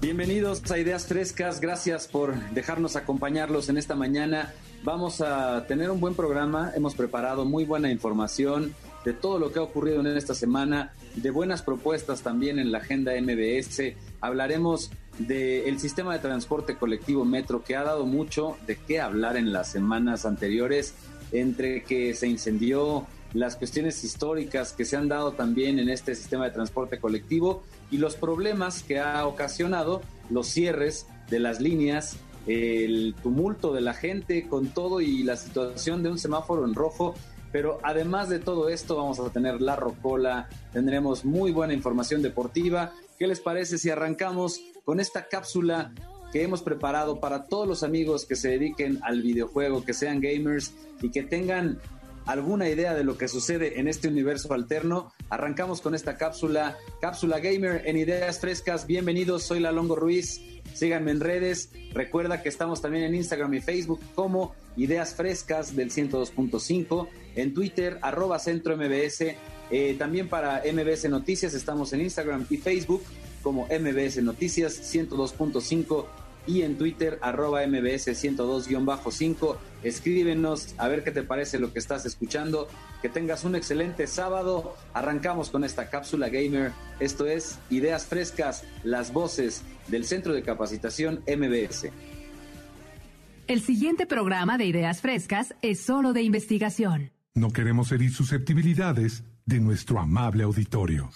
Bienvenidos a Ideas Frescas, gracias por dejarnos acompañarlos en esta mañana. Vamos a tener un buen programa, hemos preparado muy buena información de todo lo que ha ocurrido en esta semana, de buenas propuestas también en la agenda MBS. Hablaremos del sistema de transporte colectivo Metro, que ha dado mucho de qué hablar en las semanas anteriores, entre que se incendió las cuestiones históricas que se han dado también en este sistema de transporte colectivo y los problemas que ha ocasionado los cierres de las líneas, el tumulto de la gente con todo y la situación de un semáforo en rojo. Pero además de todo esto vamos a tener la rocola, tendremos muy buena información deportiva. ¿Qué les parece si arrancamos con esta cápsula que hemos preparado para todos los amigos que se dediquen al videojuego, que sean gamers y que tengan alguna idea de lo que sucede en este universo alterno, arrancamos con esta cápsula, cápsula gamer en ideas frescas. Bienvenidos, soy La Longo Ruiz. Síganme en redes. Recuerda que estamos también en Instagram y Facebook como Ideas Frescas del 102.5. En Twitter, arroba centro MBS. Eh, también para MBS Noticias estamos en Instagram y Facebook como MBS Noticias 102.5 y en Twitter arroba mbs 102-5. Escríbenos a ver qué te parece lo que estás escuchando. Que tengas un excelente sábado. Arrancamos con esta cápsula gamer. Esto es Ideas Frescas, las voces del Centro de Capacitación MBS. El siguiente programa de Ideas Frescas es solo de investigación. No queremos herir susceptibilidades de nuestro amable auditorio.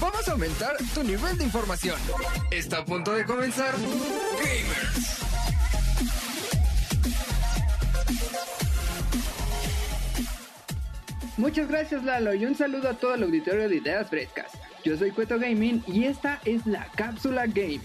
Vamos a aumentar tu nivel de información. Está a punto de comenzar Gamers. Muchas gracias Lalo y un saludo a todo el auditorio de Ideas Frescas. Yo soy Cueto Gaming y esta es la cápsula gaming.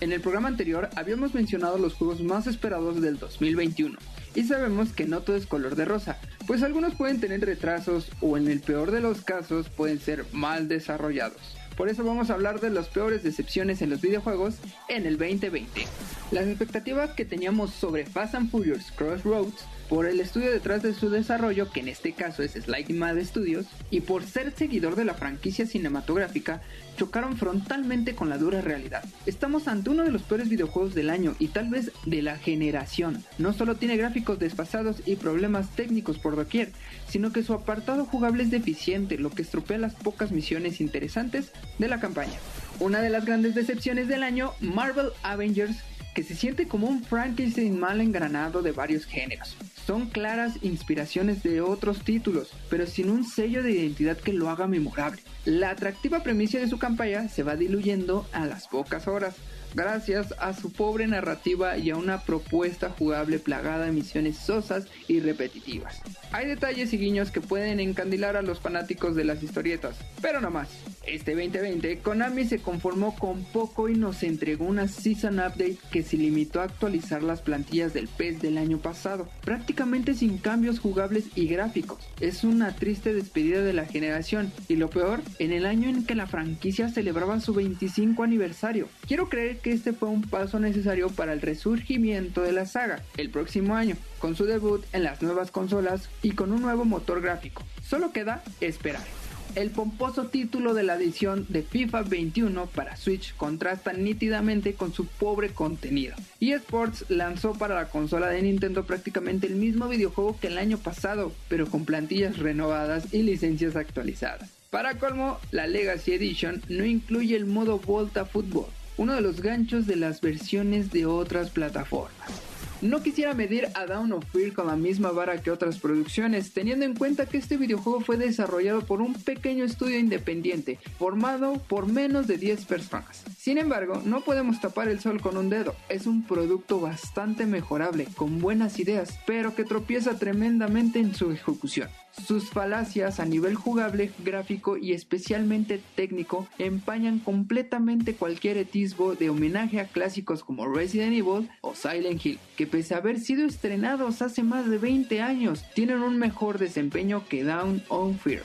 En el programa anterior habíamos mencionado los juegos más esperados del 2021 y sabemos que no todo es color de rosa, pues algunos pueden tener retrasos o en el peor de los casos pueden ser mal desarrollados. Por eso vamos a hablar de las peores decepciones en los videojuegos en el 2020. Las expectativas que teníamos sobre Fast and Furious Crossroads por el estudio detrás de su desarrollo, que en este caso es Sliding Mad Studios, y por ser seguidor de la franquicia cinematográfica, chocaron frontalmente con la dura realidad. Estamos ante uno de los peores videojuegos del año y tal vez de la generación. No solo tiene gráficos desfasados y problemas técnicos por doquier, sino que su apartado jugable es deficiente, lo que estropea las pocas misiones interesantes de la campaña. Una de las grandes decepciones del año, Marvel Avengers que se siente como un Frankenstein mal engranado de varios géneros. Son claras inspiraciones de otros títulos, pero sin un sello de identidad que lo haga memorable. La atractiva premisa de su campaña se va diluyendo a las pocas horas, gracias a su pobre narrativa y a una propuesta jugable plagada de misiones sosas y repetitivas. Hay detalles y guiños que pueden encandilar a los fanáticos de las historietas, pero no más. Este 2020, Konami se conformó con poco y nos entregó una Season Update que se limitó a actualizar las plantillas del PES del año pasado, prácticamente sin cambios jugables y gráficos. Es una triste despedida de la generación y lo peor, en el año en que la franquicia celebraba su 25 aniversario. Quiero creer que este fue un paso necesario para el resurgimiento de la saga el próximo año, con su debut en las nuevas consolas y con un nuevo motor gráfico. Solo queda esperar. El pomposo título de la edición de FIFA 21 para Switch contrasta nítidamente con su pobre contenido. eSports lanzó para la consola de Nintendo prácticamente el mismo videojuego que el año pasado, pero con plantillas renovadas y licencias actualizadas. Para colmo, la Legacy Edition no incluye el modo Volta Football, uno de los ganchos de las versiones de otras plataformas. No quisiera medir a Down of Fear con la misma vara que otras producciones, teniendo en cuenta que este videojuego fue desarrollado por un pequeño estudio independiente, formado por menos de 10 personas. Sin embargo, no podemos tapar el sol con un dedo, es un producto bastante mejorable, con buenas ideas, pero que tropieza tremendamente en su ejecución. Sus falacias a nivel jugable, gráfico y especialmente técnico empañan completamente cualquier etisbo de homenaje a clásicos como Resident Evil o Silent Hill, que pese a haber sido estrenados hace más de 20 años, tienen un mejor desempeño que Down on Fear.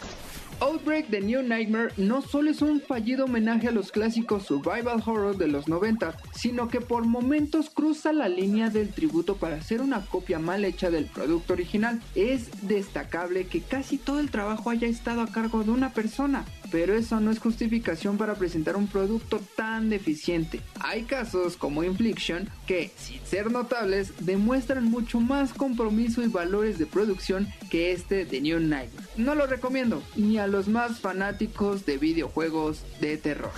Outbreak The New Nightmare no solo es un fallido homenaje a los clásicos survival horror de los 90, sino que por momentos cruza la línea del tributo para hacer una copia mal hecha del producto original. Es destacable que casi todo el trabajo haya estado a cargo de una persona, pero eso no es justificación para presentar un producto tan deficiente. Hay casos como Infliction que, sin ser notables, demuestran mucho más compromiso y valores de producción que este de New Nightmare. No lo recomiendo ni a los más fanáticos de videojuegos de terror.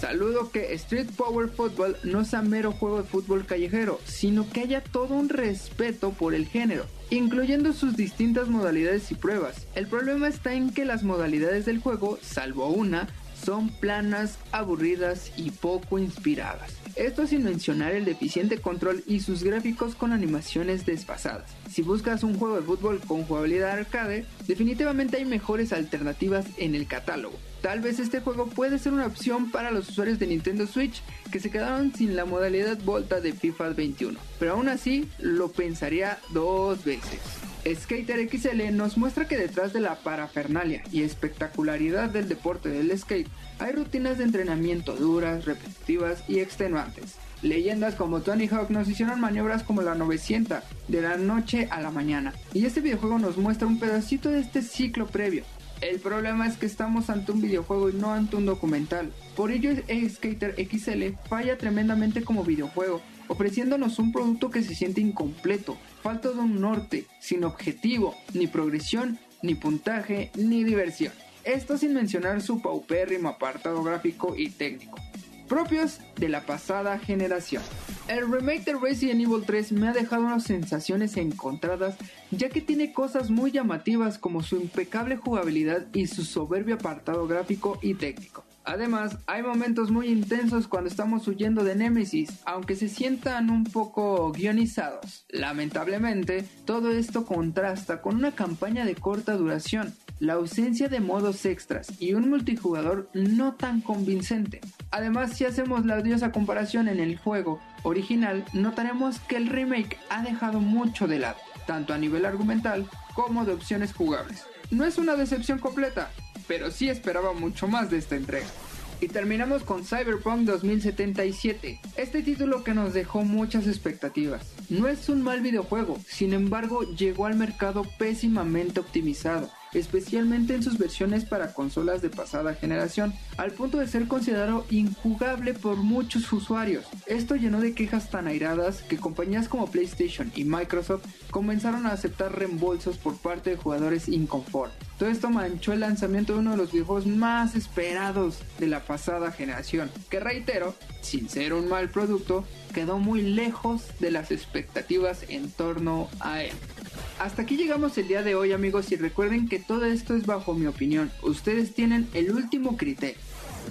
Saludo que Street Power Football no sea mero juego de fútbol callejero, sino que haya todo un respeto por el género, incluyendo sus distintas modalidades y pruebas. El problema está en que las modalidades del juego, salvo una, son planas, aburridas y poco inspiradas. Esto sin mencionar el deficiente control y sus gráficos con animaciones desfasadas. Si buscas un juego de fútbol con jugabilidad arcade, definitivamente hay mejores alternativas en el catálogo. Tal vez este juego puede ser una opción para los usuarios de Nintendo Switch que se quedaron sin la modalidad Volta de FIFA 21, pero aún así lo pensaría dos veces. Skater XL nos muestra que detrás de la parafernalia y espectacularidad del deporte del skate hay rutinas de entrenamiento duras, repetitivas y extenuantes. Leyendas como Tony Hawk nos hicieron maniobras como la 900 de la noche a la mañana, y este videojuego nos muestra un pedacito de este ciclo previo. El problema es que estamos ante un videojuego y no ante un documental. Por ello, Skater XL falla tremendamente como videojuego, ofreciéndonos un producto que se siente incompleto, falta de un norte, sin objetivo, ni progresión, ni puntaje, ni diversión. Esto sin mencionar su paupérrimo apartado gráfico y técnico, propios de la pasada generación. El remake de Resident Evil 3 me ha dejado unas sensaciones encontradas ya que tiene cosas muy llamativas como su impecable jugabilidad y su soberbio apartado gráfico y técnico. Además, hay momentos muy intensos cuando estamos huyendo de Nemesis, aunque se sientan un poco guionizados. Lamentablemente, todo esto contrasta con una campaña de corta duración, la ausencia de modos extras y un multijugador no tan convincente. Además, si hacemos la odiosa comparación en el juego original, notaremos que el remake ha dejado mucho de lado, tanto a nivel argumental como de opciones jugables. No es una decepción completa, pero sí esperaba mucho más de esta entrega. Y terminamos con Cyberpunk 2077, este título que nos dejó muchas expectativas. No es un mal videojuego, sin embargo llegó al mercado pésimamente optimizado especialmente en sus versiones para consolas de pasada generación, al punto de ser considerado injugable por muchos usuarios. Esto llenó de quejas tan airadas que compañías como PlayStation y Microsoft comenzaron a aceptar reembolsos por parte de jugadores inconformes. Todo esto manchó el lanzamiento de uno de los videojuegos más esperados de la pasada generación, que reitero, sin ser un mal producto, quedó muy lejos de las expectativas en torno a él. Hasta aquí llegamos el día de hoy amigos y recuerden que todo esto es bajo mi opinión. Ustedes tienen el último criterio.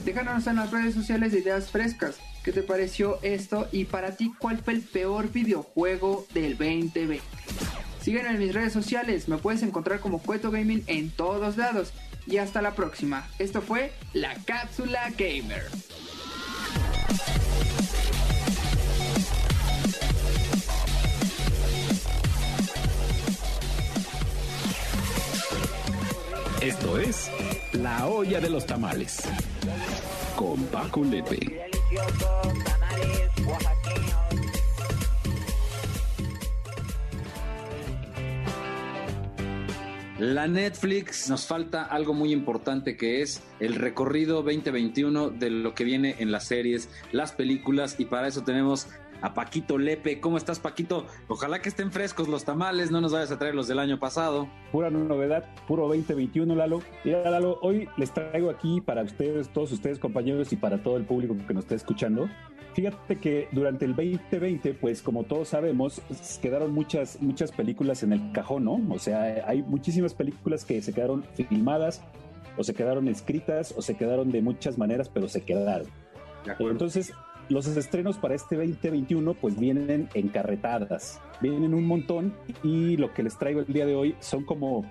Déjanos en las redes sociales de ideas frescas. ¿Qué te pareció esto? Y para ti, ¿cuál fue el peor videojuego del 2020? Sígueme en mis redes sociales, me puedes encontrar como Cueto Gaming en todos lados. Y hasta la próxima. Esto fue la Cápsula Gamer. Esto es La Olla de los Tamales con Paco Lepe. La Netflix nos falta algo muy importante que es el recorrido 2021 de lo que viene en las series, las películas y para eso tenemos a Paquito Lepe. ¿Cómo estás, Paquito? Ojalá que estén frescos los tamales, no nos vayas a traer los del año pasado. Pura novedad, puro 2021, Lalo. Mira, Lalo, hoy les traigo aquí para ustedes, todos ustedes, compañeros, y para todo el público que nos está escuchando. Fíjate que durante el 2020, pues como todos sabemos, quedaron muchas, muchas películas en el cajón, ¿no? O sea, hay muchísimas películas que se quedaron filmadas, o se quedaron escritas, o se quedaron de muchas maneras, pero se quedaron. Entonces, los estrenos para este 2021 pues vienen encarretadas, vienen un montón y lo que les traigo el día de hoy son como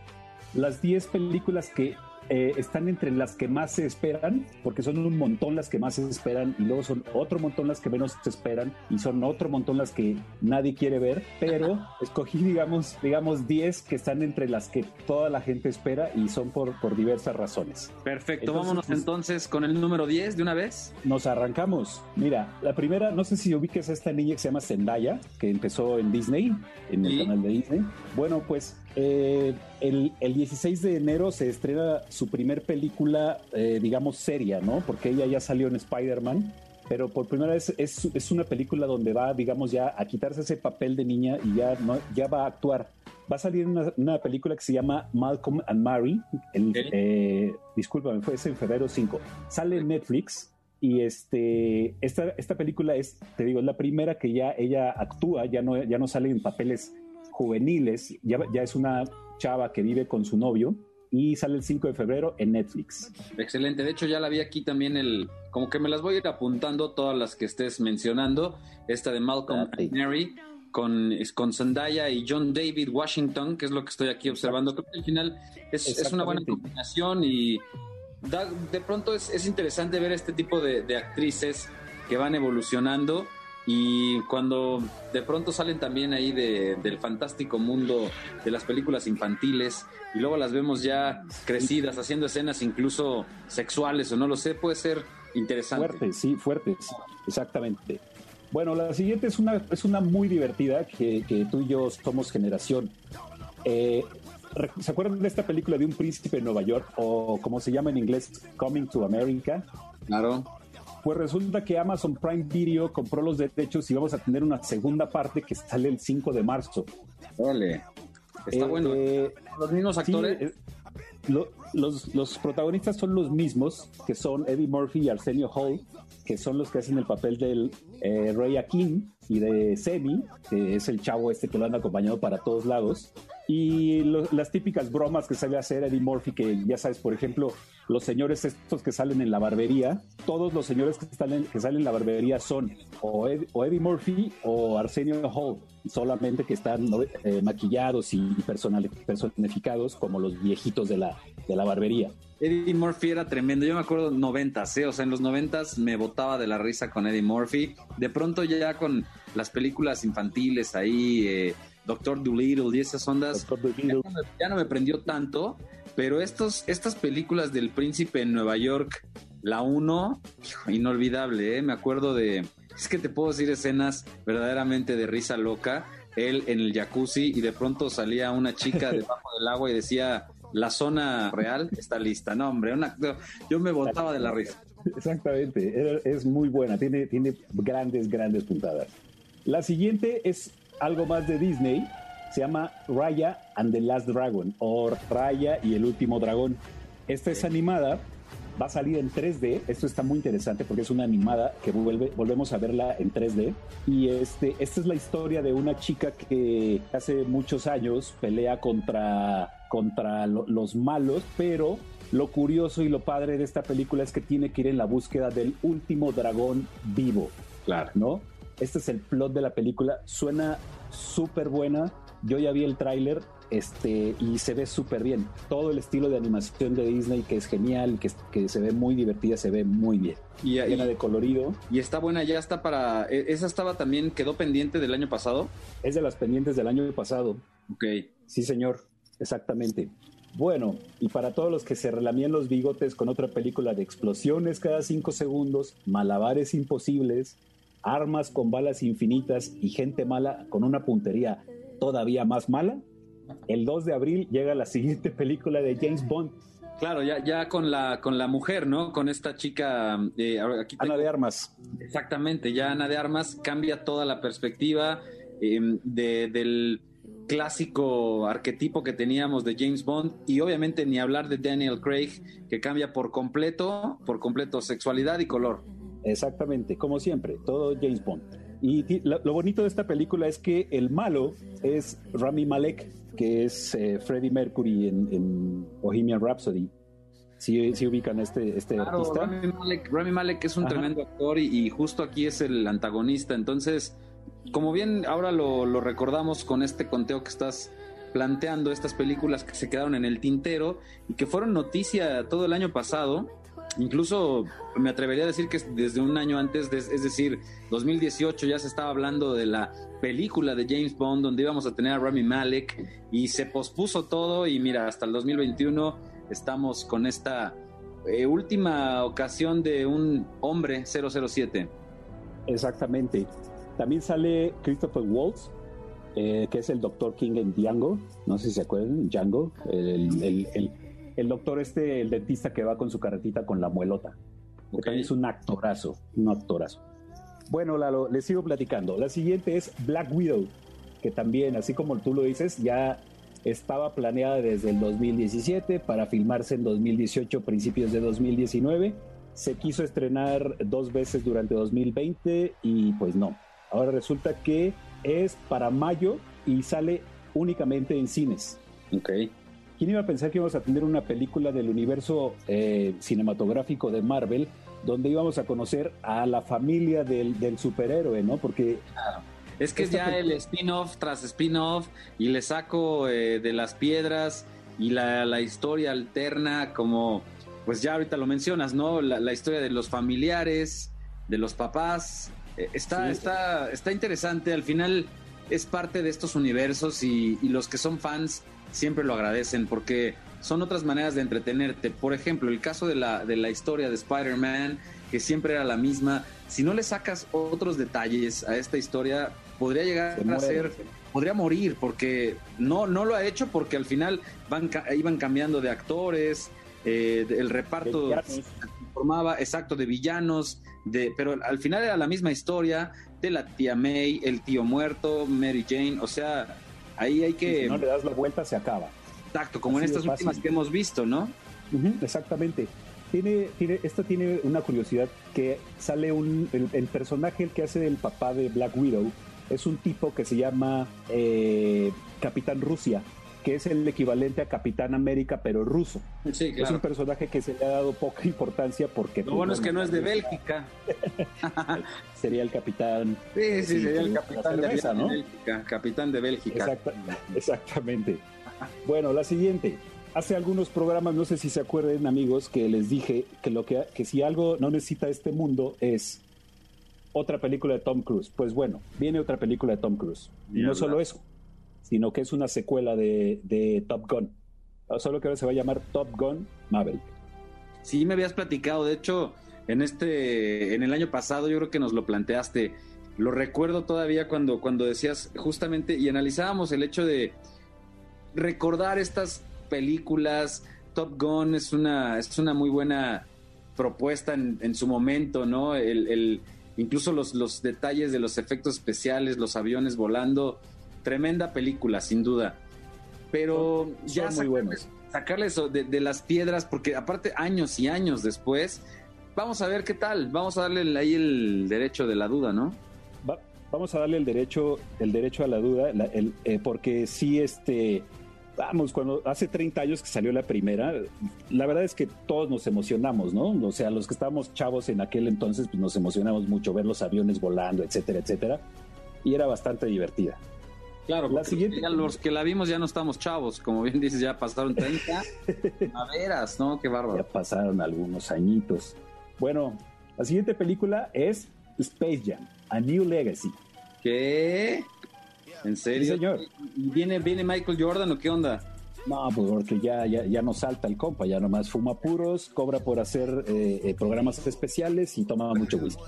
las 10 películas que eh, están entre las que más se esperan, porque son un montón las que más se esperan y luego son otro montón las que menos se esperan y son otro montón las que nadie quiere ver, pero escogí, digamos, digamos 10 que están entre las que toda la gente espera y son por, por diversas razones. Perfecto, vámonos pues, entonces con el número 10 de una vez. Nos arrancamos. Mira, la primera, no sé si ubiques a esta niña que se llama Zendaya, que empezó en Disney, en el canal de Disney. Bueno, pues eh, el, 16 de enero se estrena su primer película, eh, digamos, seria, ¿no? Porque ella ya salió en Spider-Man, pero por primera vez es, una película donde va, digamos, ya a quitarse ese papel de niña y ya, no, ya va a actuar. Va a salir una, una película que se llama Malcolm and Mary. El, eh, discúlpame, fue ese en febrero 5. Sale en Netflix. Y este, esta, esta película es, te digo, es la primera que ya ella actúa, ya no, ya no sale en papeles juveniles. Ya, ya es una chava que vive con su novio y sale el 5 de febrero en Netflix. Excelente, de hecho ya la vi aquí también el, como que me las voy a ir apuntando todas las que estés mencionando, esta de Malcolm and Mary con, con Zendaya y John David Washington, que es lo que estoy aquí observando, creo que al final es, una buena combinación y de pronto es, es, interesante ver este tipo de, de actrices que van evolucionando y cuando de pronto salen también ahí del fantástico mundo de las películas infantiles y luego las vemos ya crecidas, haciendo escenas incluso sexuales o no lo sé, puede ser interesante. Fuertes, sí, fuertes, exactamente. Bueno, la siguiente es una, es una muy divertida que, que tú y yo somos generación. Eh, ¿Se acuerdan de esta película de un príncipe en Nueva York o como se llama en inglés, Coming to America? Claro. Pues resulta que Amazon Prime Video compró los derechos y vamos a tener una segunda parte que sale el 5 de marzo. Vale. Está eh, bueno. Eh, los mismos actores. Eh, los, los, protagonistas son los mismos, que son Eddie Murphy y Arsenio Hall, que son los que hacen el papel del Rey Akin y de Semi, que es el chavo este que lo han acompañado para todos lados. Y las típicas bromas que sabe hacer Eddie Murphy, que ya sabes, por ejemplo, los señores estos que salen en la barbería, todos los señores que, salen, que salen en la barbería son o, Eddie Murphy o Arsenio Hall, solamente que están eh, maquillados y personificados como los viejitos de la, de la barbería. Eddie Murphy era tremendo. Yo me acuerdo noventas, ¿eh? o sea, en los noventas me botaba de la risa con Eddie Murphy. De pronto ya con las películas infantiles ahí, eh, Doctor Dolittle y esas ondas, ya no, me, prendió tanto, pero estos, estas películas del príncipe en Nueva York, la 1, inolvidable, ¿eh? me acuerdo de, es que te puedo decir escenas verdaderamente de risa loca, él en el jacuzzi y de pronto salía una chica debajo del agua y decía, la zona real está lista, no hombre, una, yo me botaba de la risa. Exactamente, es muy buena, tiene, tiene grandes, grandes puntadas. La siguiente es algo más de Disney. Se llama Raya and the Last Dragon o Raya y el último dragón. Esta es animada, va a salir en 3D. Esto está muy interesante porque es una animada que vuelve, volvemos a verla en 3D. Y este, esta es la historia de una chica que hace muchos años pelea contra, contra los malos, pero lo curioso y lo padre de esta película es que tiene que ir en la búsqueda del último dragón vivo. Claro. ¿No? Este es el plot de la película. Suena súper buena. Yo ya vi el tráiler este, y se ve súper bien. Todo el estilo de animación de Disney que es genial, que, que se ve muy divertida, se ve muy bien. Y, Llena de colorido. Y está buena, ya está para... E, ¿Esa estaba también, quedó pendiente del año pasado? Es de las pendientes del año pasado. Ok. Sí, señor, exactamente. Bueno, y para todos los que se relamían los bigotes con otra película de explosiones cada cinco segundos, malabares imposibles, armas con balas infinitas y gente mala con una puntería todavía más mala, el 2 de abril llega la siguiente película de James Bond. Claro, ya, ya con la con la mujer, ¿no? Con esta chica eh, Ana de Armas. Exactamente, ya Ana de Armas cambia toda la perspectiva em, del clásico arquetipo que teníamos de James Bond y obviamente ni hablar de Daniel Craig que cambia por completo, por completo sexualidad y color. Exactamente, como siempre, todo James Bond. Y lo, bonito de esta película es que el malo es Rami Malek, que es eh, Freddie Mercury en, Bohemian Rhapsody. Si ¿Sí, ubican este, este artista. Rami Malek, es un tremendo actor y, justo aquí es el antagonista. Entonces, como bien ahora lo, recordamos con este conteo que estás planteando estas películas que se quedaron en el tintero y que fueron noticia todo el año pasado. Incluso me atrevería a decir que desde un año antes, es decir, 2018 ya se estaba hablando de la película de James Bond donde íbamos a tener a Rami Malek y se pospuso todo y mira, hasta el 2021 estamos con esta eh, última ocasión de un hombre 007. Exactamente. También sale Christopher Waltz, eh, que es el Dr. King en Django. No sé si se acuerdan, Django. El, doctor este, el dentista que va con su carretita con la muelota. es un actorazo, un actorazo. Bueno, Lalo, les sigo platicando. La siguiente es Black Widow, que también, así como tú lo dices, ya estaba planeada desde el 2017 para filmarse en 2018, principios de 2019. Se quiso estrenar dos veces durante 2020 y pues no. Ahora resulta que es para mayo y sale únicamente en cines. Ok. ¿Quién iba a pensar que íbamos a tener una película del universo eh, cinematográfico de Marvel donde íbamos a conocer a la familia del, del superhéroe, ¿no? Porque es que es ya el spin-off tras spin-off y le saco eh, de las piedras y la, historia alterna como, pues ya ahorita lo mencionas, ¿no? La, historia de los familiares, de los papás. Eh, está, está, está interesante. Al final es parte de estos universos y, y los que son fans siempre lo agradecen porque son otras maneras de entretenerte. Por ejemplo, el caso de la, de la historia de Spider-Man, que siempre era la misma. Si no le sacas otros detalles a esta historia, podría llegar a ser, podría morir, porque no, no lo ha hecho, porque al final van, iban cambiando de actores, eh, el reparto se formaba exacto de villanos, de, pero al final era la misma historia de la tía May, el tío muerto, Mary Jane, o sea, ahí hay que... Si no le das la vuelta, se acaba. Exacto, como en estas últimas que hemos visto, ¿no? exactamente. Tiene, tiene, esto tiene una curiosidad que sale un, el, personaje el que hace el papá de Black Widow es un tipo que se llama eh, Capitán Rusia, que es el equivalente a Capitán América, pero ruso. Es un personaje que se le ha dado poca importancia porque... Lo bueno es que no es de Bélgica. sería el capitán... Sí, sí, sería el capitán de, Bélgica. Capitán de Bélgica. exactamente. Bueno, la siguiente. Hace algunos programas, no sé si se acuerden amigos, que les dije que lo que, que si algo no necesita este mundo es otra película de Tom Cruise. Pues bueno, viene otra película de Tom Cruise. Y no solo eso, sino que es una secuela de, Top Gun. Solo que ahora se va a llamar Top Gun Maverick. Sí, me habías platicado. De hecho, en este, en el año pasado, yo creo que nos lo planteaste. Lo recuerdo todavía cuando, cuando decías justamente y analizábamos el hecho de recordar estas películas. Top Gun es una, es una muy buena propuesta en, su momento, ¿no? el, incluso los, los detalles de los efectos especiales, los aviones volando, tremenda película, sin duda. Pero ya muy buenos. sacarles de, las piedras, porque aparte años y años después, vamos a ver qué tal, vamos a darle ahí el derecho de la duda, ¿no? vamos a darle el derecho, el derecho a la duda, eh, porque sí, este, vamos, cuando hace 30 años que salió la primera, la verdad es que todos nos emocionamos, ¿no? O sea, los que estábamos chavos en aquel entonces, pues nos emocionamos mucho ver los aviones volando, etcétera, etcétera. Y era bastante divertida. Claro, la siguiente... los que la vimos ya no estamos chavos, como bien dices, ya pasaron 30 veras, ¿no? Qué bárbaro. Ya pasaron algunos añitos. Bueno, la siguiente película es Space Jam, A New Legacy. ¿Qué? ¿En serio? señor. ¿Viene, ¿Viene Michael Jordan o qué onda? No, pues porque ya, ya, ya no salta el compa, ya nomás fuma puros, cobra por hacer eh, eh, programas especiales y toma mucho whisky.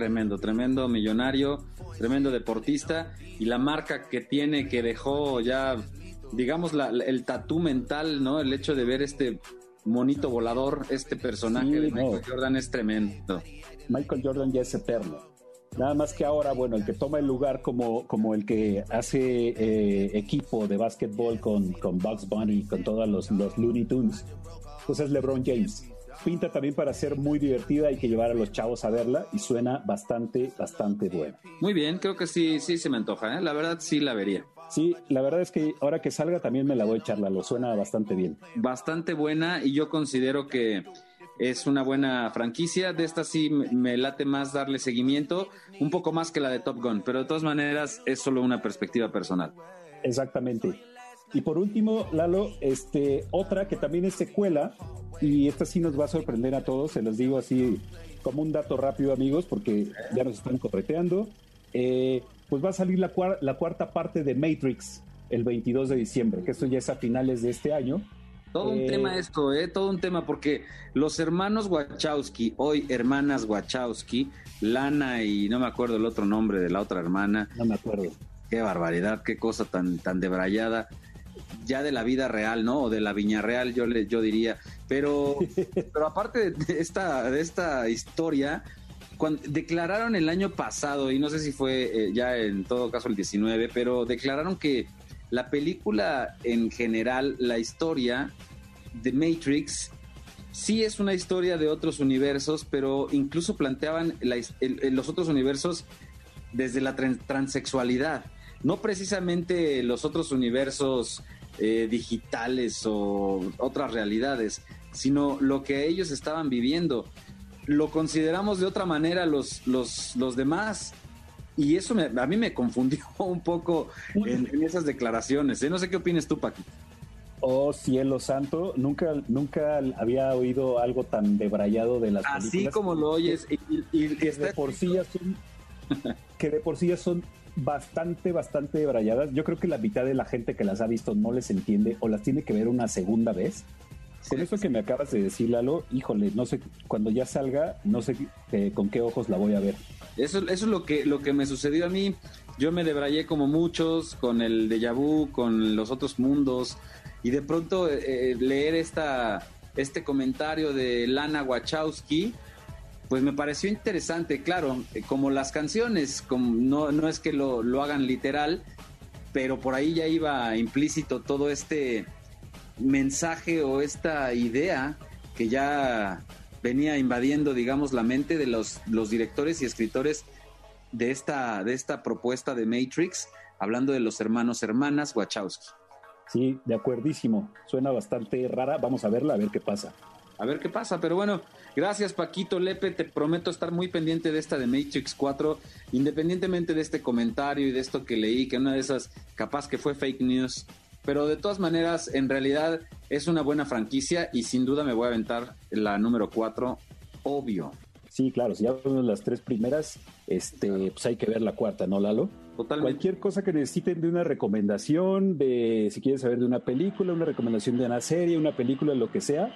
Tremendo, tremendo millonario, tremendo deportista y la marca que tiene, que dejó ya, digamos, el tatú mental, ¿no? El hecho de ver este monito volador, este personaje de Michael Jordan es tremendo. Michael Jordan ya es eterno. Nada más que ahora, bueno, el que toma el lugar como, como el que hace eh, equipo de básquetbol con, con Bugs Bunny, con todos los, los Looney Tunes, pues es LeBron James. Pinta también para ser muy divertida, hay que llevar a los chavos a verla y suena bastante, bastante buena. Muy bien, creo que sí, sí se me antoja, ¿eh? la verdad sí la vería. Sí, la verdad es que ahora que salga también me la voy a echar, lo suena bastante bien. Bastante buena y yo considero que es una buena franquicia. De esta sí me late más darle seguimiento, un poco más que la de Top Gun, pero de todas maneras es solo una perspectiva personal. Exactamente. Y por último, Lalo, este, otra que también es secuela, y esta sí nos va a sorprender a todos, se los digo así como un dato rápido, amigos, porque ya nos están correteando. Eh, pues va a salir la, la cuarta parte de Matrix el 22 de diciembre, que esto ya es a finales de este año. Todo un Eh, tema esto, ¿eh? Todo un tema, porque los hermanos Wachowski, hoy hermanas Wachowski, Lana y no me acuerdo el otro nombre de la otra hermana, No me acuerdo. qué barbaridad, qué cosa tan, tan debrayada, ya de la vida real, ¿no? O de la viña real, yo, le, yo diría. Pero, pero aparte de esta, de esta historia, cuando declararon el año pasado, y no sé si fue eh, ya en todo caso el 19, pero declararon que la película en general, la historia de Matrix, sí es una historia de otros universos, pero incluso planteaban la his- el- el- los otros universos desde la tran- transexualidad, no precisamente los otros universos eh, digitales o otras realidades, sino lo que ellos estaban viviendo. Lo consideramos de otra manera los, los, los demás. Y eso me- a mí me confundió un poco en, en esas declaraciones. ¿eh? No sé qué opinas tú, Paqui. Oh cielo santo, nunca, nunca había oído algo tan debrayado de las Así películas. como lo oyes, y, y- y que está de por sí ya son, que de por sí ya son bastante, bastante debrayadas. Yo creo que la mitad de la gente que las ha visto no les entiende o las tiene que ver una segunda vez. Con Sí. eso que me acabas de decir, Lalo, híjole, no sé, cuando ya salga, no sé eh, con qué ojos la voy a ver. Eso, eso es lo que, lo que me sucedió a mí. Yo me debrayé como muchos con el déjà vu, con los otros mundos. Y de pronto eh, leer esta, este comentario de Lana Wachowski, pues me pareció interesante. Claro, eh, como las canciones, como no, no es que lo, lo hagan literal, pero por ahí ya iba implícito todo este mensaje o esta idea que ya venía invadiendo, digamos, la mente de los, los directores y escritores de esta, de esta propuesta de Matrix, hablando de los hermanos hermanas Wachowski. Sí, de acuerdísimo. Suena bastante rara. Vamos a verla, a ver qué pasa. A ver qué pasa, pero bueno, gracias Paquito Lepe, te prometo estar muy pendiente de esta de Matrix 4, independientemente de este comentario y de esto que leí, que una de esas capaz que fue fake news, pero de todas maneras, en realidad es una buena franquicia y sin duda me voy a aventar la número 4, obvio, Sí, claro, si ya vemos las tres primeras, este, pues hay que ver la cuarta, ¿no, Lalo? totalmente. Cualquier cosa que necesiten de una recomendación, de si quieren saber de una película, una recomendación de una serie, una película, lo que sea,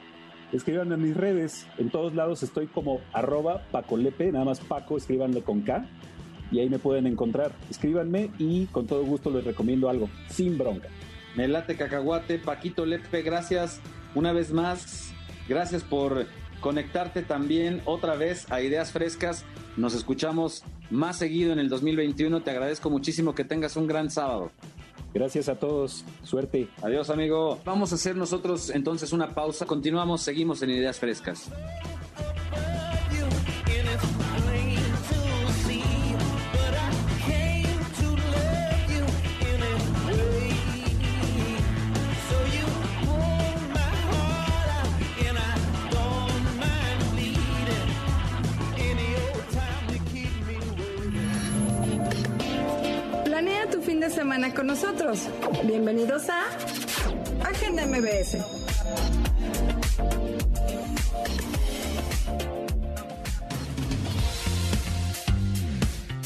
escriban en mis redes. En todos lados estoy como arroba pacolepe, nada más Paco, escríbanle con K y ahí me pueden encontrar. Escríbanme y con todo gusto les recomiendo algo, sin bronca. Me late cacahuate, Paquito Lepe, gracias una vez más. Gracias por conectarte también otra vez a Ideas Frescas. Nos escuchamos más seguido en el 2021. Te agradezco muchísimo que tengas un gran sábado. Gracias a todos, suerte. Adiós, amigo. Vamos a hacer nosotros entonces una pausa. Continuamos, seguimos en Ideas Frescas. Nosotros. Bienvenidos a Agenda MBS.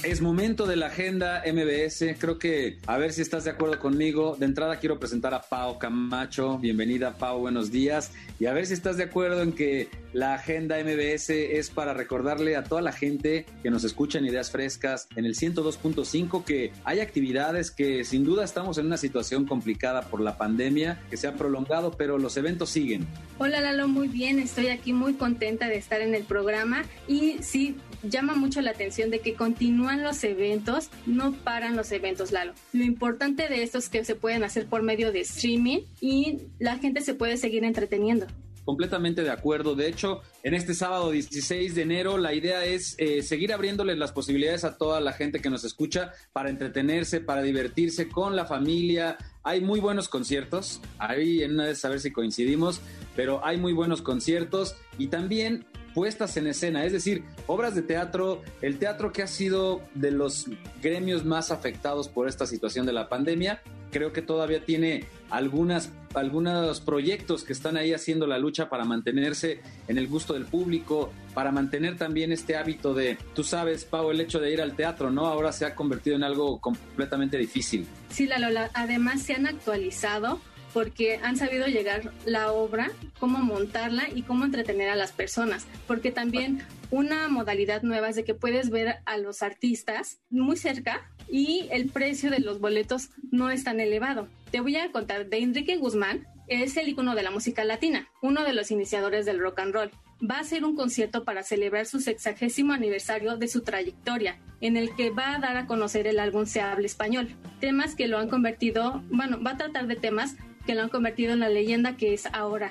Es momento de la agenda MBS. Creo que a ver si estás de acuerdo conmigo. De entrada quiero presentar a Pau Camacho. Bienvenida, Pau. Buenos días. Y a ver si estás de acuerdo en que la agenda MBS es para recordarle a toda la gente que nos escucha en Ideas Frescas en el 102.5 que hay actividades que sin duda estamos en una situación complicada por la pandemia que se ha prolongado, pero los eventos siguen. Hola Lalo, muy bien, estoy aquí muy contenta de estar en el programa y sí, llama mucho la atención de que continúan los eventos, no paran los eventos Lalo. Lo importante de esto es que se pueden hacer por medio de streaming y la gente se puede seguir entreteniendo. Completamente de acuerdo. De hecho, en este sábado 16 de enero, la idea es eh, seguir abriéndoles las posibilidades a toda la gente que nos escucha para entretenerse, para divertirse con la familia. Hay muy buenos conciertos. Ahí en una de a ver si coincidimos, pero hay muy buenos conciertos y también puestas en escena, es decir, obras de teatro, el teatro que ha sido de los gremios más afectados por esta situación de la pandemia, creo que todavía tiene algunas, algunos proyectos que están ahí haciendo la lucha para mantenerse en el gusto del público, para mantener también este hábito de, tú sabes, Pau, el hecho de ir al teatro, ¿no? Ahora se ha convertido en algo completamente difícil. Sí, la además se han actualizado porque han sabido llegar la obra, cómo montarla y cómo entretener a las personas, porque también una modalidad nueva es de que puedes ver a los artistas muy cerca y el precio de los boletos no es tan elevado. Te voy a contar de Enrique Guzmán, es el icono de la música latina, uno de los iniciadores del rock and roll. Va a hacer un concierto para celebrar su sexagésimo aniversario de su trayectoria, en el que va a dar a conocer el álbum Se habla español. Temas que lo han convertido, bueno, va a tratar de temas que lo han convertido en la leyenda que es ahora.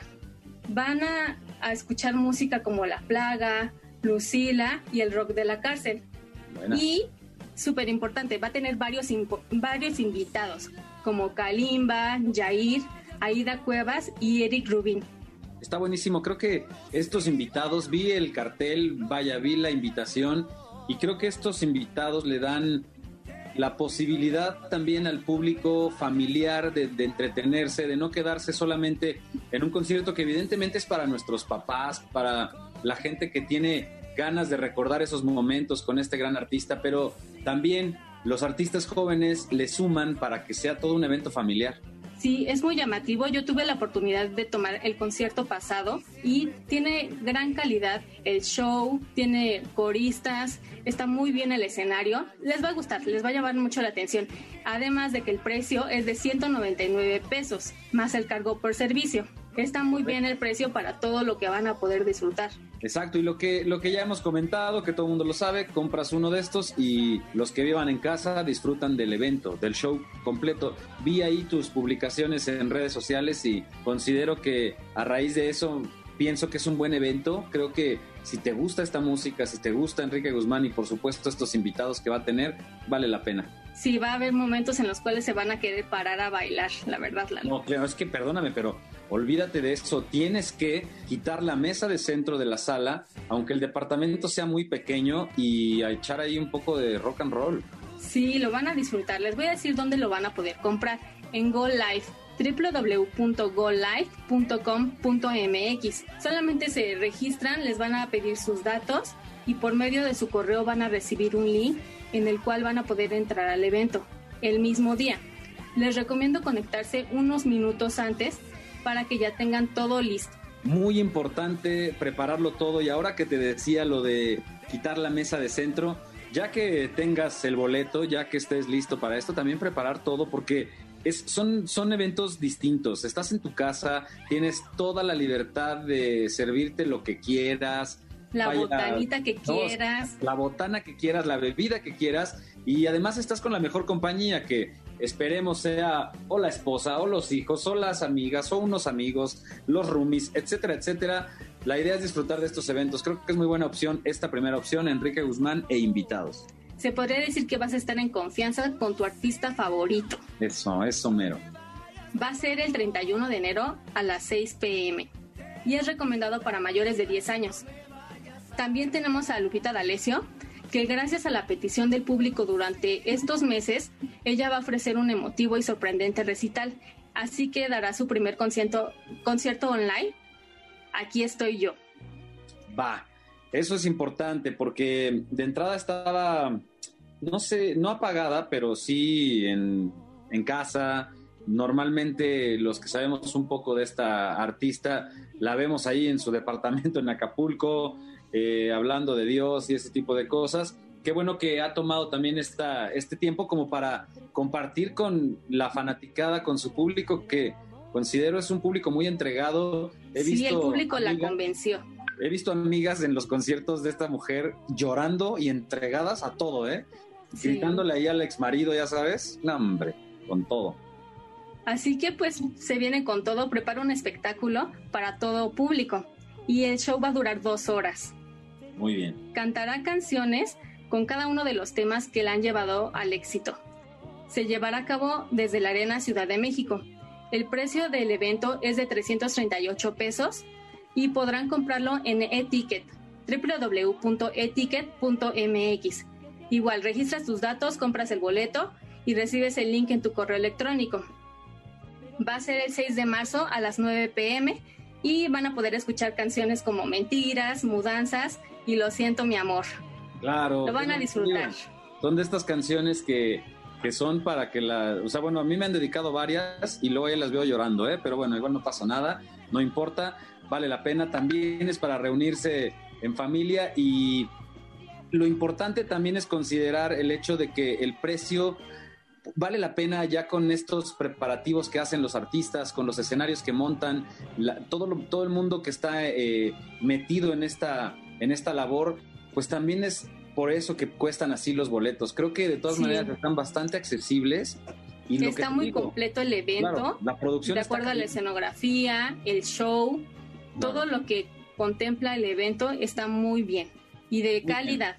Van a, a escuchar música como La Plaga, Lucila y el rock de la cárcel. Y súper importante, va a tener varios, varios invitados, como Kalimba, Jair, Aida Cuevas y Eric Rubin. Está buenísimo, creo que estos invitados, vi el cartel, vaya, vi la invitación y creo que estos invitados le dan la posibilidad también al público familiar de, de, entretenerse, de no quedarse solamente en un concierto que evidentemente es para nuestros papás, para la gente que tiene ganas de recordar esos momentos con este gran artista, pero también los artistas jóvenes le suman para que sea todo un evento familiar. Sí, es muy llamativo. Yo tuve la oportunidad de tomar el concierto pasado y tiene gran calidad el show, tiene coristas, está muy bien el escenario. Les va a gustar, les va a llamar mucho la atención. Además de que el precio es de 199 pesos, más el cargo por servicio. Está muy bien el precio para todo lo que van a poder disfrutar. Exacto, y lo que, lo que ya hemos comentado, que todo el mundo lo sabe, compras uno de estos y los que vivan en casa disfrutan del evento, del show completo. Vi ahí tus publicaciones en redes sociales y considero que a raíz de eso pienso que es un buen evento. Creo que si te gusta esta música, si te gusta Enrique Guzmán y por supuesto estos invitados que va a tener, vale la pena. Sí, va a haber momentos en los cuales se van a querer parar a bailar, la verdad. La no, claro, es que perdóname, pero olvídate de eso. Tienes que quitar la mesa de centro de la sala, aunque el departamento sea muy pequeño, y a echar ahí un poco de rock and roll. Sí, lo van a disfrutar. Les voy a decir dónde lo van a poder comprar. En Go Live www.golife.com.mx. Solamente se registran, les van a pedir sus datos y por medio de su correo van a recibir un link en el cual van a poder entrar al evento el mismo día. Les recomiendo conectarse unos minutos antes para que ya tengan todo listo. Muy importante prepararlo todo y ahora que te decía lo de quitar la mesa de centro, ya que tengas el boleto, ya que estés listo para esto, también preparar todo porque son, son eventos distintos. Estás en tu casa, tienes toda la libertad de servirte lo que quieras, la botanita que quieras. La botana que quieras, la bebida que quieras. Y además estás con la mejor compañía que esperemos sea o la esposa, o los hijos, o las amigas, o unos amigos, los roomies, etcétera, etcétera. La idea es disfrutar de estos eventos. Creo que es muy buena opción esta primera opción, Enrique Guzmán e invitados. Se podría decir que vas a estar en confianza con tu artista favorito. Eso, eso mero. Va a ser el 31 de enero a las 6 pm y es recomendado para mayores de 10 años. También tenemos a Lupita D'Alessio, que gracias a la petición del público durante estos meses, ella va a ofrecer un emotivo y sorprendente recital. Así que dará su primer concierto, concierto online. Aquí estoy yo. Va, eso es importante porque de entrada estaba, no sé, no apagada, pero sí en, en casa. Normalmente los que sabemos un poco de esta artista la vemos ahí en su departamento en Acapulco, eh, hablando de Dios y ese tipo de cosas. Qué bueno que ha tomado también esta, este tiempo como para compartir con la fanaticada, con su público, que considero es un público muy entregado. He sí, el público la convenció. He visto amigas en los conciertos de esta mujer llorando y entregadas a todo, ¿eh? Gritándole ahí al ex marido, ya sabes. No, hombre, con todo. Así que pues se viene con todo, prepara un espectáculo para todo público y el show va a durar dos horas. Muy bien. Cantará canciones con cada uno de los temas que la han llevado al éxito. Se llevará a cabo desde la Arena Ciudad de México. El precio del evento es de 338 pesos y podrán comprarlo en eticket www.eticket.mx. Igual registras tus datos, compras el boleto y recibes el link en tu correo electrónico. Va a ser el 6 de marzo a las 9 pm y van a poder escuchar canciones como Mentiras, Mudanzas y Lo siento mi amor. Claro. Lo van a disfrutar. Son de estas canciones que, que son para que la... O sea, bueno, a mí me han dedicado varias y luego ya las veo llorando, ¿eh? Pero bueno, igual no pasa nada, no importa, vale la pena. También es para reunirse en familia y lo importante también es considerar el hecho de que el precio vale la pena ya con estos preparativos que hacen los artistas, con los escenarios que montan, todo, todo el mundo que está eh, metido en esta, en esta labor, pues también es por eso que cuestan así los boletos. Creo que de todas maneras están bastante accesibles. Y está muy completo el evento. la producción de acuerdo a la escenografía, el show, todo lo que contempla el evento está muy bien y de calidad.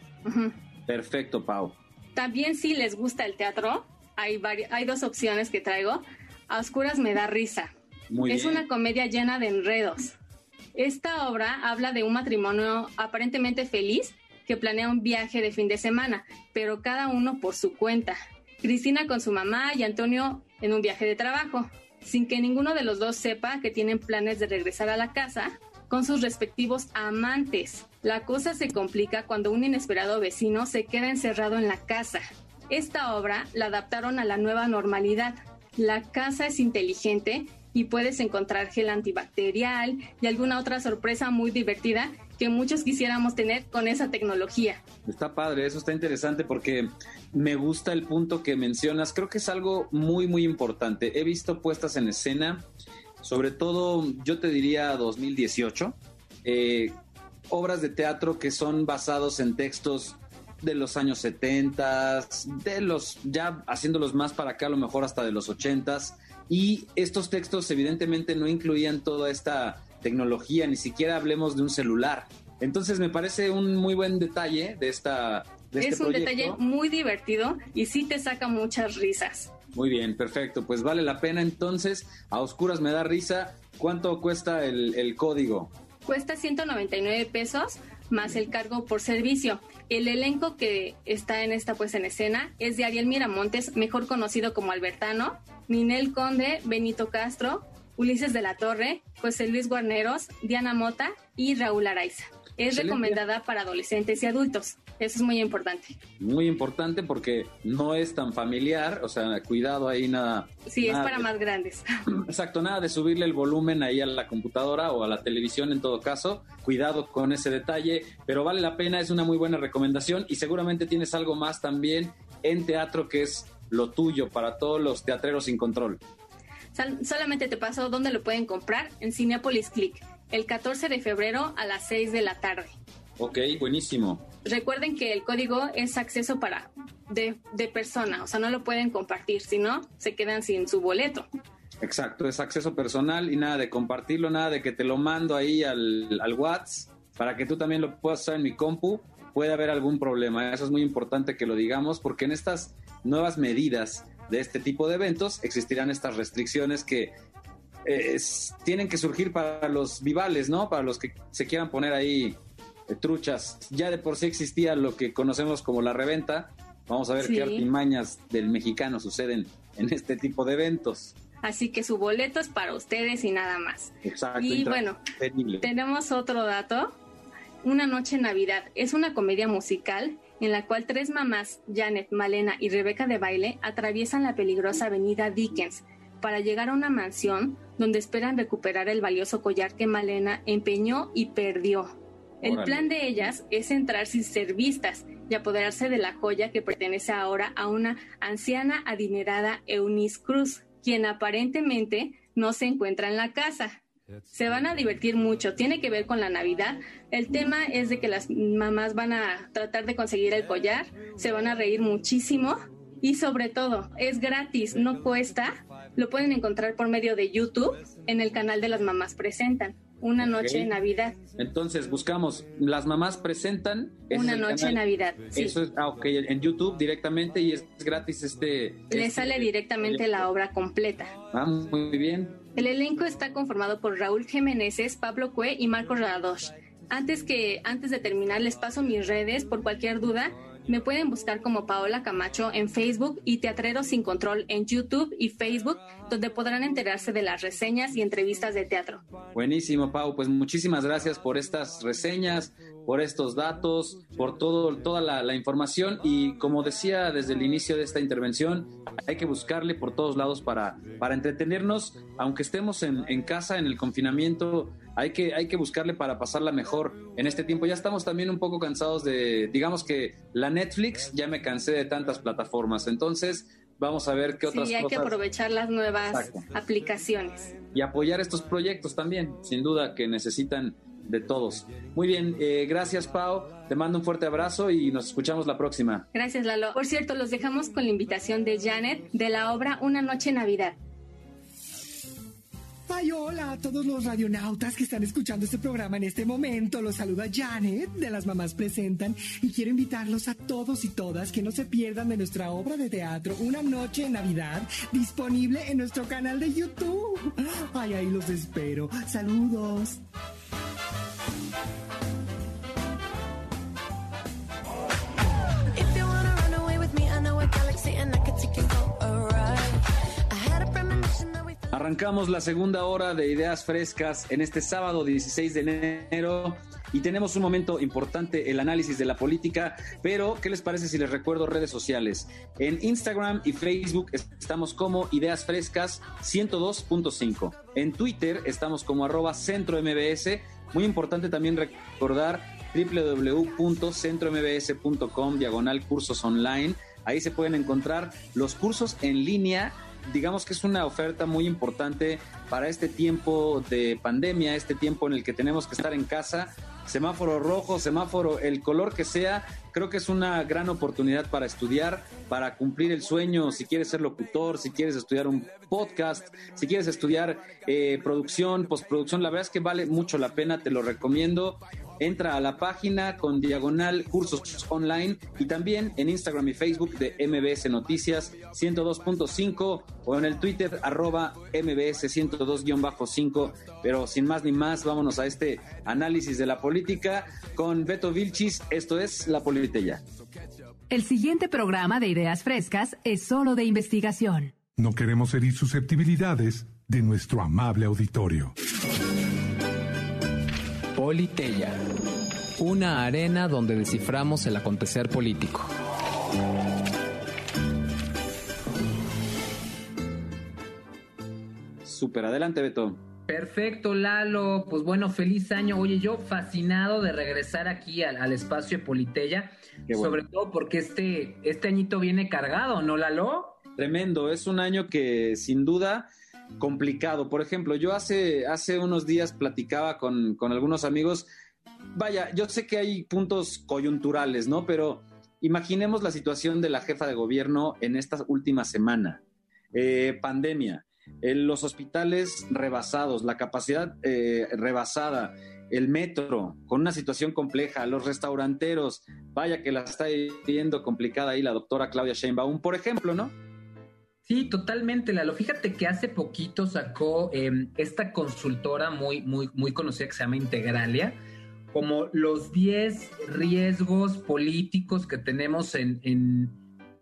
Perfecto, Pau. También si les gusta el teatro, hay, hay dos opciones que traigo. A oscuras me da risa. es una comedia llena de enredos. Esta obra habla de un matrimonio aparentemente feliz que planea un viaje de fin de semana, pero cada uno por su cuenta. Cristina con su mamá y Antonio en un viaje de trabajo, sin que ninguno de los dos sepa que tienen planes de regresar a la casa con sus respectivos amantes. La cosa se complica cuando un inesperado vecino se queda encerrado en la casa. Esta obra la adaptaron a la nueva normalidad. La casa es inteligente y puedes encontrar gel antibacterial y alguna otra sorpresa muy divertida que muchos quisiéramos tener con esa tecnología. Está padre, eso está interesante porque me gusta el punto que mencionas. Creo que es algo muy, muy importante. He visto puestas en escena, sobre todo yo te diría 2018, eh, obras de teatro que son basados en textos de los años 70, de los ya haciéndolos más para acá, a lo mejor hasta de los 80 y estos textos evidentemente no incluían toda esta tecnología, ni siquiera hablemos de un celular. Entonces me parece un muy buen detalle de esta... De es un detalle muy divertido y sí te saca muchas risas. Muy bien, perfecto. Pues vale la pena entonces. A oscuras me da risa. ¿Cuánto cuesta el, el código? Cuesta 199 pesos más el cargo por servicio. El elenco que está en esta pues en escena es de Ariel Miramontes, mejor conocido como Albertano, Ninel Conde, Benito Castro, Ulises de la Torre, José Luis Guarneros, Diana Mota y Raúl Araiza. Es recomendada para adolescentes y adultos. Eso es muy importante. Muy importante porque no es tan familiar, o sea, cuidado ahí nada. Sí, es para más grandes. Exacto, nada de subirle el volumen ahí a la computadora o a la televisión en todo caso. Cuidado con ese detalle, pero vale la pena, es una muy buena recomendación y seguramente tienes algo más también en teatro que es lo tuyo para todos los teatreros sin control. solamente te paso dónde lo pueden comprar en Cinepolis Click el 14 de febrero a las 6 de la tarde. Ok, buenísimo. Recuerden que el código es acceso para de, de persona, o sea, no lo pueden compartir, si no, se quedan sin su boleto. Exacto, es acceso personal y nada de compartirlo, nada de que te lo mando ahí al, al WhatsApp para que tú también lo puedas usar en mi compu. Puede haber algún problema, eso es muy importante que lo digamos porque en estas nuevas medidas de este tipo de eventos existirán estas restricciones que tienen que surgir para los vivales, ¿no? Para los que se quieran poner ahí eh, truchas. Ya de por sí existía lo que conocemos como la reventa. Vamos a ver qué artimañas del mexicano suceden en este tipo de eventos. Así que su boleto es para ustedes y nada más. Exacto. Y bueno, tenemos otro dato. Una noche en Navidad es una comedia musical en la cual tres mamás, Janet, Malena y Rebeca de baile, atraviesan la peligrosa avenida Dickens para llegar a una mansión donde esperan recuperar el valioso collar que Malena empeñó y perdió. El plan de ellas es entrar sin ser vistas y apoderarse de la joya que pertenece ahora a una anciana adinerada Eunice Cruz, quien aparentemente no se encuentra en la casa. Se van a divertir mucho, tiene que ver con la Navidad. El tema es de que las mamás van a tratar de conseguir el collar, se van a reír muchísimo y sobre todo es gratis, no cuesta lo pueden encontrar por medio de YouTube en el canal de las mamás presentan. Una noche de Navidad. Entonces buscamos Las mamás presentan. Una noche de Navidad. Eso es, ah, ok, en YouTube directamente y es gratis este. Le este sale directamente la obra completa. Ah, muy bien. El elenco está conformado por Raúl Jiménez, Pablo Cue y Marcos Radosh. Antes que antes de terminar les paso mis redes por cualquier duda Me pueden buscar como Paola Camacho en Facebook y Teatreros Sin Control en YouTube y Facebook, donde podrán enterarse de las reseñas y entrevistas de teatro. Buenísimo, Pau. Pues muchísimas gracias por estas reseñas, por estos datos, por todo, toda la, información. Y como decía desde el inicio de esta intervención, hay que buscarle por todos lados para, para entretenernos, aunque estemos en, en casa, en el confinamiento hay que, hay que buscarle para pasarla mejor en este tiempo. Ya estamos también un poco cansados de, digamos que la Netflix, ya me cansé de tantas plataformas, entonces vamos a ver qué otras. Sí, hay que aprovechar las nuevas aplicaciones. Y apoyar estos proyectos también, sin duda que necesitan de todos. Muy bien, eh, gracias Pau, te mando un fuerte abrazo y nos escuchamos la próxima. Gracias Lalo. Por cierto, los dejamos con la invitación de Janet de la obra Una Noche Navidad. Ay, hola a todos los radionautas que están escuchando este programa en este momento. Los saluda Janet de Las Mamás Presentan y quiero invitarlos a todos y todas que no se pierdan de nuestra obra de teatro Una Noche en Navidad disponible en nuestro canal de YouTube. Ay, ahí los espero. Saludos. Arrancamos la segunda hora de Ideas Frescas en este sábado 16 de enero y tenemos un momento importante, el análisis de la política, pero ¿qué les parece si les recuerdo redes sociales? En Instagram y Facebook estamos como Ideas Frescas 102.5. En Twitter estamos como arroba centro MBS. Muy importante también recordar www.centrombs.com diagonal cursos online. Ahí se pueden encontrar los cursos en línea digamos que es una oferta muy importante para este tiempo de pandemia, este tiempo en el que tenemos que estar en casa, semáforo rojo, semáforo, el color que sea, creo que es una gran oportunidad para estudiar, para cumplir el sueño, si quieres ser locutor, si quieres estudiar un podcast, si quieres estudiar eh, producción, postproducción, la verdad es que vale mucho la pena, te lo recomiendo entra a la página con diagonal cursos online y también en Instagram y Facebook de MBS Noticias 102.5 o en el Twitter arroba MBS 102-5. Pero sin más ni más, vámonos a este análisis de la política con Beto Vilchis. Esto es La Politella. El siguiente programa de Ideas Frescas es solo de investigación. No queremos herir susceptibilidades de nuestro amable auditorio. Politeya, una arena donde desciframos el acontecer político. Super, adelante Beto. Perfecto, Lalo. Pues bueno, feliz año. Oye, yo fascinado de regresar aquí al, espacio de Politeya, sobre todo porque este, este añito viene cargado, ¿no, Lalo? Tremendo, es un año que sin duda complicado. Por ejemplo, yo hace, hace unos días platicaba con, algunos amigos, vaya, yo sé que hay puntos coyunturales, ¿no? Pero imaginemos la situación de la jefa de gobierno en esta última semana. Eh, pandemia, los hospitales rebasados, la capacidad eh, rebasada, el metro con una situación compleja, los restauranteros, vaya que la está viviendo complicada ahí la doctora Claudia Sheinbaum, por ejemplo, ¿no? Sí, totalmente, Lalo. Fíjate que hace poquito sacó em, esta consultora muy, muy, muy conocida que se llama Integralia, como los 10 riesgos políticos que tenemos en, en,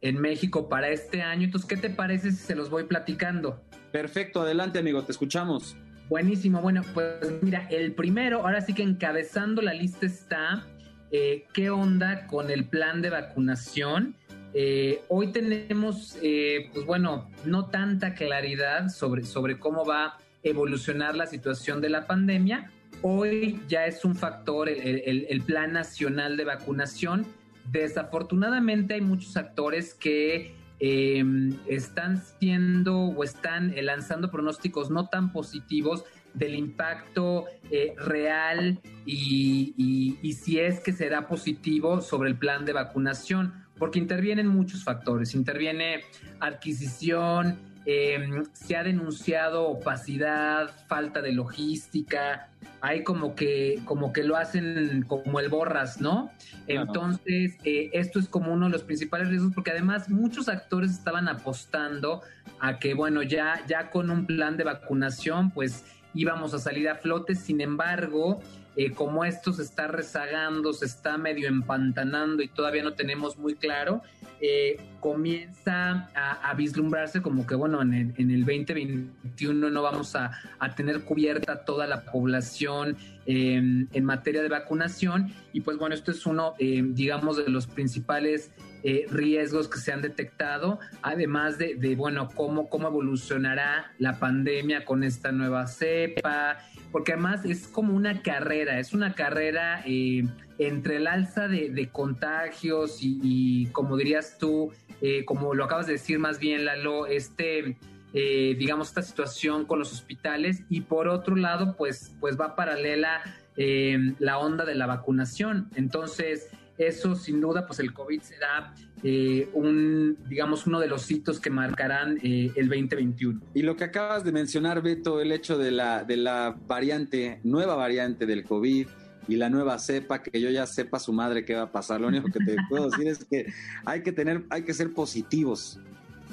en México para este año. Entonces, ¿qué te parece si se los voy platicando? Perfecto, adelante, amigo, te escuchamos. Buenísimo, bueno, pues mira, el primero, ahora sí que encabezando la lista está eh, qué onda con el plan de vacunación eh, hoy tenemos, eh, pues bueno, no tanta claridad sobre, sobre cómo va a evolucionar la situación de la pandemia. Hoy ya es un factor el, plan nacional de vacunación. Desafortunadamente hay muchos actores que em, están siendo o están lanzando pronósticos no tan positivos del impacto eh, real y, si es que será positivo sobre el plan de vacunación porque intervienen muchos factores, interviene adquisición, em, se ha denunciado opacidad, falta de logística, hay como que, como que lo hacen como el borras, ¿no? Entonces, eh, esto es como uno de los principales riesgos, porque además muchos actores estaban apostando a que, bueno, ya, ya con un plan de vacunación, pues íbamos a salir a flote, sin embargo, eh, como esto se está rezagando, se está medio empantanando y todavía no tenemos muy claro, eh, comienza a, vislumbrarse como que, bueno, en el, en el 2021 no vamos a, tener cubierta toda la población em, en materia de vacunación. Y pues bueno, esto es uno, em, digamos, de los principales eh, riesgos que se han detectado, además de, bueno, cómo, cómo evolucionará la pandemia con esta nueva cepa, porque además es como una carrera, es una carrera eh, entre el alza de, contagios y, como dirías tú, eh, como lo acabas de decir más bien, Lalo, este, eh, digamos, esta situación con los hospitales y por otro lado, pues, pues va paralela la onda de la vacunación. Entonces, eso sin duda, pues el COVID será eh, un, digamos, uno de los hitos que marcarán eh, el 2021. Y lo que acabas de mencionar, Beto, el hecho de la, de la variante, nueva variante del COVID y la nueva cepa, que yo ya sepa su madre qué va a pasar. Lo único que te puedo decir es que hay que tener, hay que ser positivos.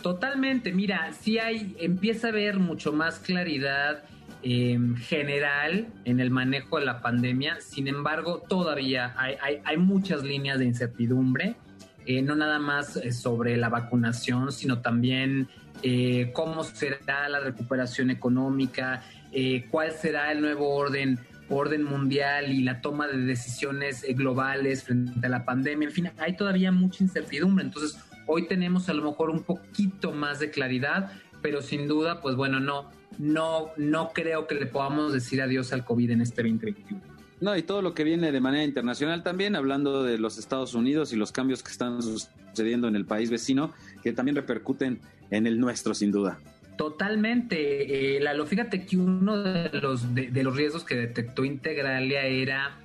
Totalmente, mira, si hay, empieza a haber mucho más claridad en general en el manejo de la pandemia. Sin embargo, todavía hay, muchas líneas de incertidumbre, eh, no nada más eh, sobre la vacunación, sino también eh, cómo será la recuperación económica, cuál será el nuevo orden orden mundial y la toma de decisiones globales frente a la pandemia. En fin, hay todavía mucha incertidumbre. Entonces, hoy tenemos a lo mejor un poquito más de claridad, pero sin duda, pues bueno, no, no, no creo que le podamos decir adiós al COVID en este 2021. No, y todo lo que viene de manera internacional también, hablando de los Estados Unidos y los cambios que están sucediendo en el país vecino, que también repercuten en el nuestro, sin duda. Totalmente, eh, Lalo. Fíjate que uno de los, de, los riesgos que detectó Integralia era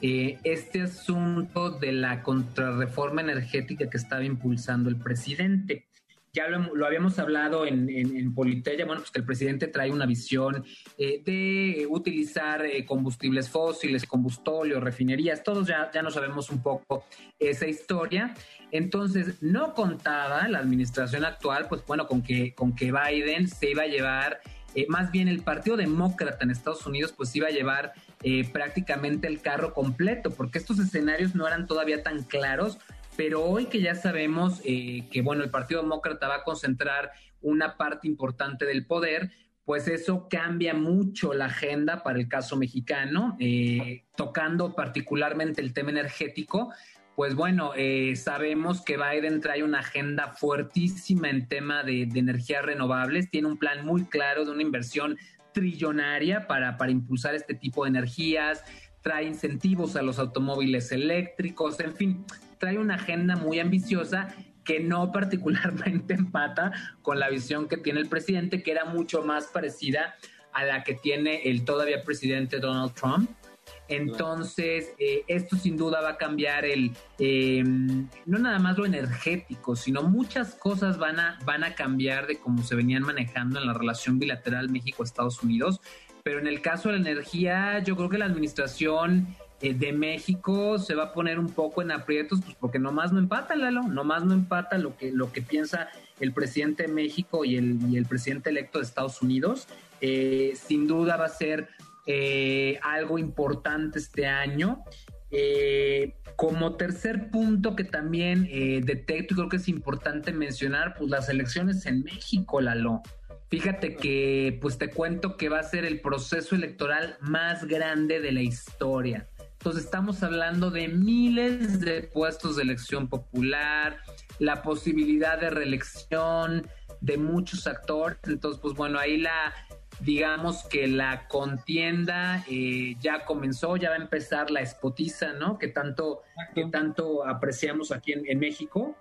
eh, este asunto de la contrarreforma energética que estaba impulsando el presidente ya lo, habíamos hablado en, en, Politeya, bueno, pues que el presidente trae una visión eh, de utilizar eh, combustibles fósiles, combustóleo, refinerías, todos ya, ya no sabemos un poco esa historia. Entonces, no contaba la administración actual, pues bueno, con que, con que Biden se iba a llevar, eh, más bien el Partido Demócrata en Estados Unidos, pues iba a llevar prácticamente el carro completo, porque estos escenarios no eran todavía tan claros pero hoy que ya sabemos eh, que, bueno, el Partido Demócrata va a concentrar una parte importante del poder, pues eso cambia mucho la agenda para el caso mexicano, eh, tocando particularmente el tema energético. Pues bueno, eh, sabemos que Biden trae una agenda fuertísima en tema de, de, energías renovables, tiene un plan muy claro de una inversión trillonaria para, para impulsar este tipo de energías, trae incentivos a los automóviles eléctricos, en fin, trae una agenda muy ambiciosa que no particularmente empata con la visión que tiene el presidente, que era mucho más parecida a la que tiene el todavía presidente Donald Trump. Entonces, eh, esto sin duda va a cambiar el, em, no nada más lo energético, sino muchas cosas van a, van a cambiar de cómo se venían manejando en la relación bilateral México-Estados Unidos. Pero en el caso de la energía, yo creo que la administración eh, de México se va a poner un poco en aprietos, pues porque nomás no empata, Lalo, nomás no empata lo que, lo que piensa el presidente de México y el, y el presidente electo de Estados Unidos. Eh, sin duda va a ser eh, algo importante este año. como tercer punto que también detecto y creo que es importante mencionar, pues las elecciones en México, Lalo. Fíjate que, pues te cuento que va a ser el proceso electoral más grande de la historia. Entonces estamos hablando de miles de puestos de elección popular, la posibilidad de reelección de muchos actores. Entonces, pues bueno, ahí la, digamos que la contienda eh, ya comenzó, ya va a empezar la espotiza, ¿no? Que tanto, que tanto apreciamos aquí en, México.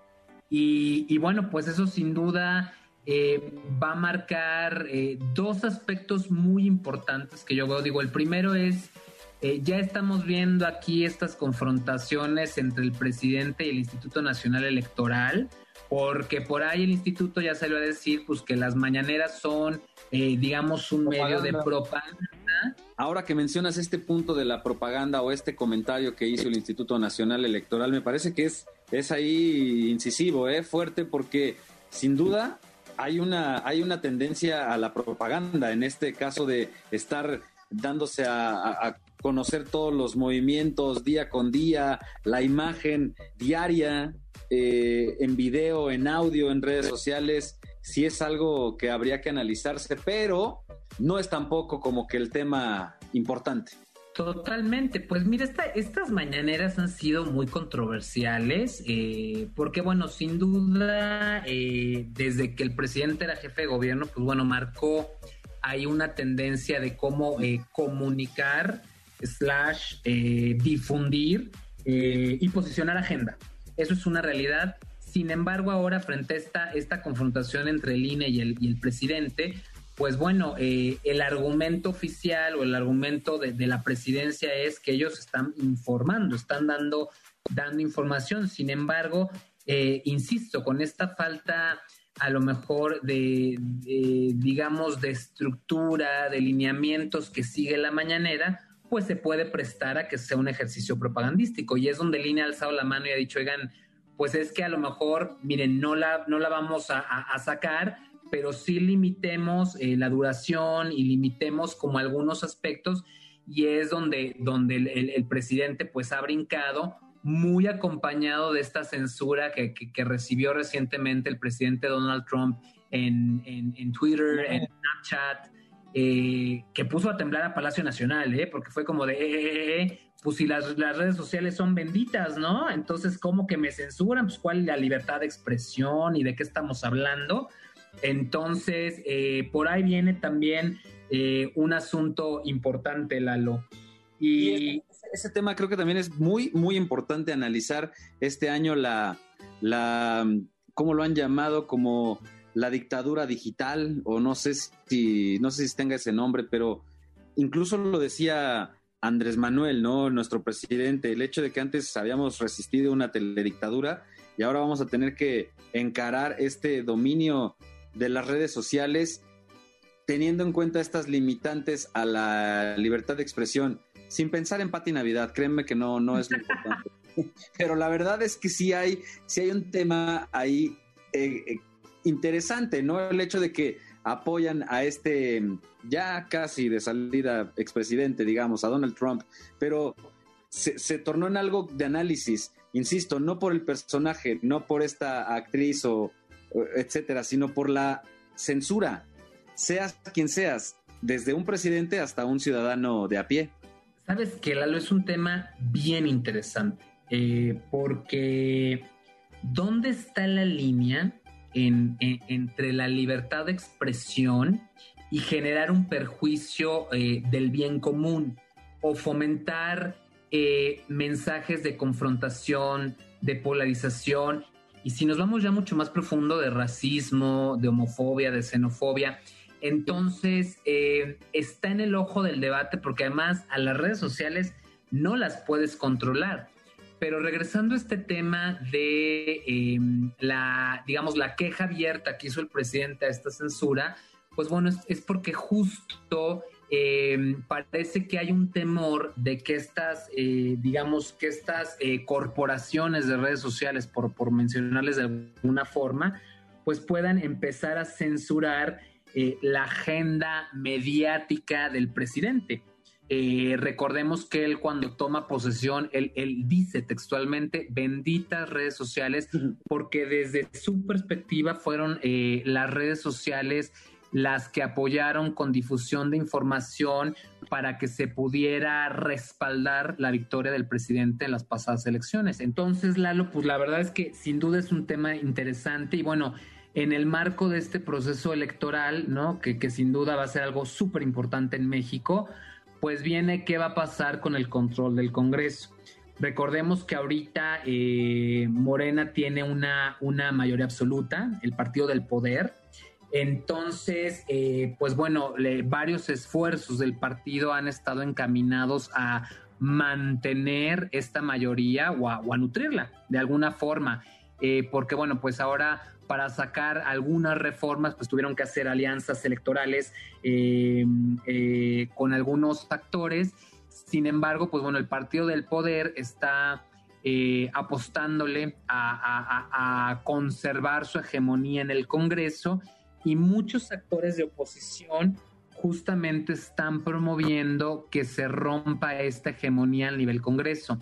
Y, bueno, pues eso sin duda eh, va a marcar eh, dos aspectos muy importantes que yo veo. Digo, el primero es eh, ya estamos viendo aquí estas confrontaciones entre el presidente y el Instituto Nacional Electoral, porque por ahí el instituto ya salió a decir pues que las mañaneras son, eh, digamos, un medio de propaganda. Ahora que mencionas este punto de la propaganda o este comentario que hizo el Instituto Nacional Electoral, me parece que es, es ahí incisivo, ¿eh? fuerte, porque sin duda hay una, hay una tendencia a la propaganda, en este caso de estar dándose a conocer todos los movimientos día con día, la imagen diaria, eh, en video, en audio, en redes sociales, sí es algo que habría que analizarse, pero no es tampoco como que el tema importante. Totalmente, pues mira, estas mañaneras han sido muy controversiales, eh, porque bueno, sin duda, eh, desde que el presidente era jefe de gobierno, pues bueno, marcó ahí una tendencia de cómo eh, comunicar, slash, difundir y posicionar agenda. Eso es una realidad. Sin embargo, ahora frente a esta, esta confrontación entre el INE y el, y el presidente, pues bueno, eh, el argumento oficial o el argumento de, la presidencia es que ellos están informando, están dando, dando información. Sin embargo, eh, insisto, con esta falta a lo mejor de, digamos, de estructura, de lineamientos que sigue la mañanera, pues se puede prestar a que sea un ejercicio propagandístico. Y es donde el INE ha alzado la mano y ha dicho, oigan, pues es que a lo mejor, miren, no la, no la vamos a sacar pero sí limitemos eh, la duración y limitemos como algunos aspectos y es donde, donde el, presidente pues ha brincado muy acompañado de esta censura que, que, recibió recientemente el presidente Donald Trump en, en, Twitter, en Snapchat, eh, que puso a temblar a Palacio Nacional, ¿eh? porque fue como de, eh, eh, pues si las, las, redes sociales son benditas, ¿no? Entonces, ¿cómo que me censuran? Pues cuál es la libertad de expresión y de qué estamos hablando. Entonces, por ahí viene también un asunto importante, Lalo. Y, ese, tema creo que también es muy, muy importante analizar este año la, la, ¿cómo lo han llamado? Como la dictadura digital, o no sé si, no sé si tenga ese nombre, pero incluso lo decía Andrés Manuel, ¿no? Nuestro presidente, el hecho de que antes habíamos resistido una teledictadura y ahora vamos a tener que encarar este dominio de las redes sociales, teniendo en cuenta estas limitantes a la libertad de expresión, sin pensar en Pati Navidad, créanme que no, no es lo importante. Pero la verdad es que sí hay, sí hay un tema ahí eh, eh, interesante, ¿no? El hecho de que apoyan a este ya casi de salida expresidente, digamos, a Donald Trump, pero se, tornó en algo de análisis, insisto, no por el personaje, no por esta actriz o, etcétera, sino por la censura, seas quien seas, desde un presidente hasta un ciudadano de a pie. Sabes que Lalo es un tema bien interesante, eh, porque ¿dónde está la línea entre la libertad de expresión y generar un perjuicio eh, del bien común o fomentar eh, mensajes de confrontación, de polarización y si nos vamos ya mucho más profundo de racismo, de homofobia, de xenofobia, entonces eh, está en el ojo del debate porque además a las redes sociales no las puedes controlar. Pero regresando a este tema de em, la, digamos, la queja abierta que hizo el presidente a esta censura, pues bueno, es porque justo eh, parece que hay un temor de que estas, eh, digamos, que estas eh, corporaciones de redes sociales, por, por mencionarles de alguna forma, pues puedan empezar a censurar la agenda mediática del presidente. Recordemos que él cuando toma posesión, él, él, dice textualmente, benditas redes sociales, porque desde su perspectiva fueron las redes sociales las que apoyaron con difusión de información para que se pudiera respaldar la victoria del presidente en las pasadas elecciones. Entonces, Lalo, pues la verdad es que sin duda es un tema interesante y bueno, en el marco de este proceso electoral, ¿no? Que, que sin duda va a ser algo súper importante en México, pues viene qué va a pasar con el control del Congreso. Recordemos que ahorita eh, Morena tiene una, una mayoría absoluta, el partido del poder, entonces, eh, pues bueno, varios esfuerzos del partido han estado encaminados a mantener esta mayoría o a, nutrirla de alguna forma, eh, porque bueno, pues ahora para sacar algunas reformas, pues tuvieron que hacer alianzas electorales eh, con algunos actores. Sin embargo, pues bueno, el partido del poder está apostándole a conservar su hegemonía en el Congreso y muchos actores de oposición justamente están promoviendo que se rompa esta hegemonía a nivel Congreso.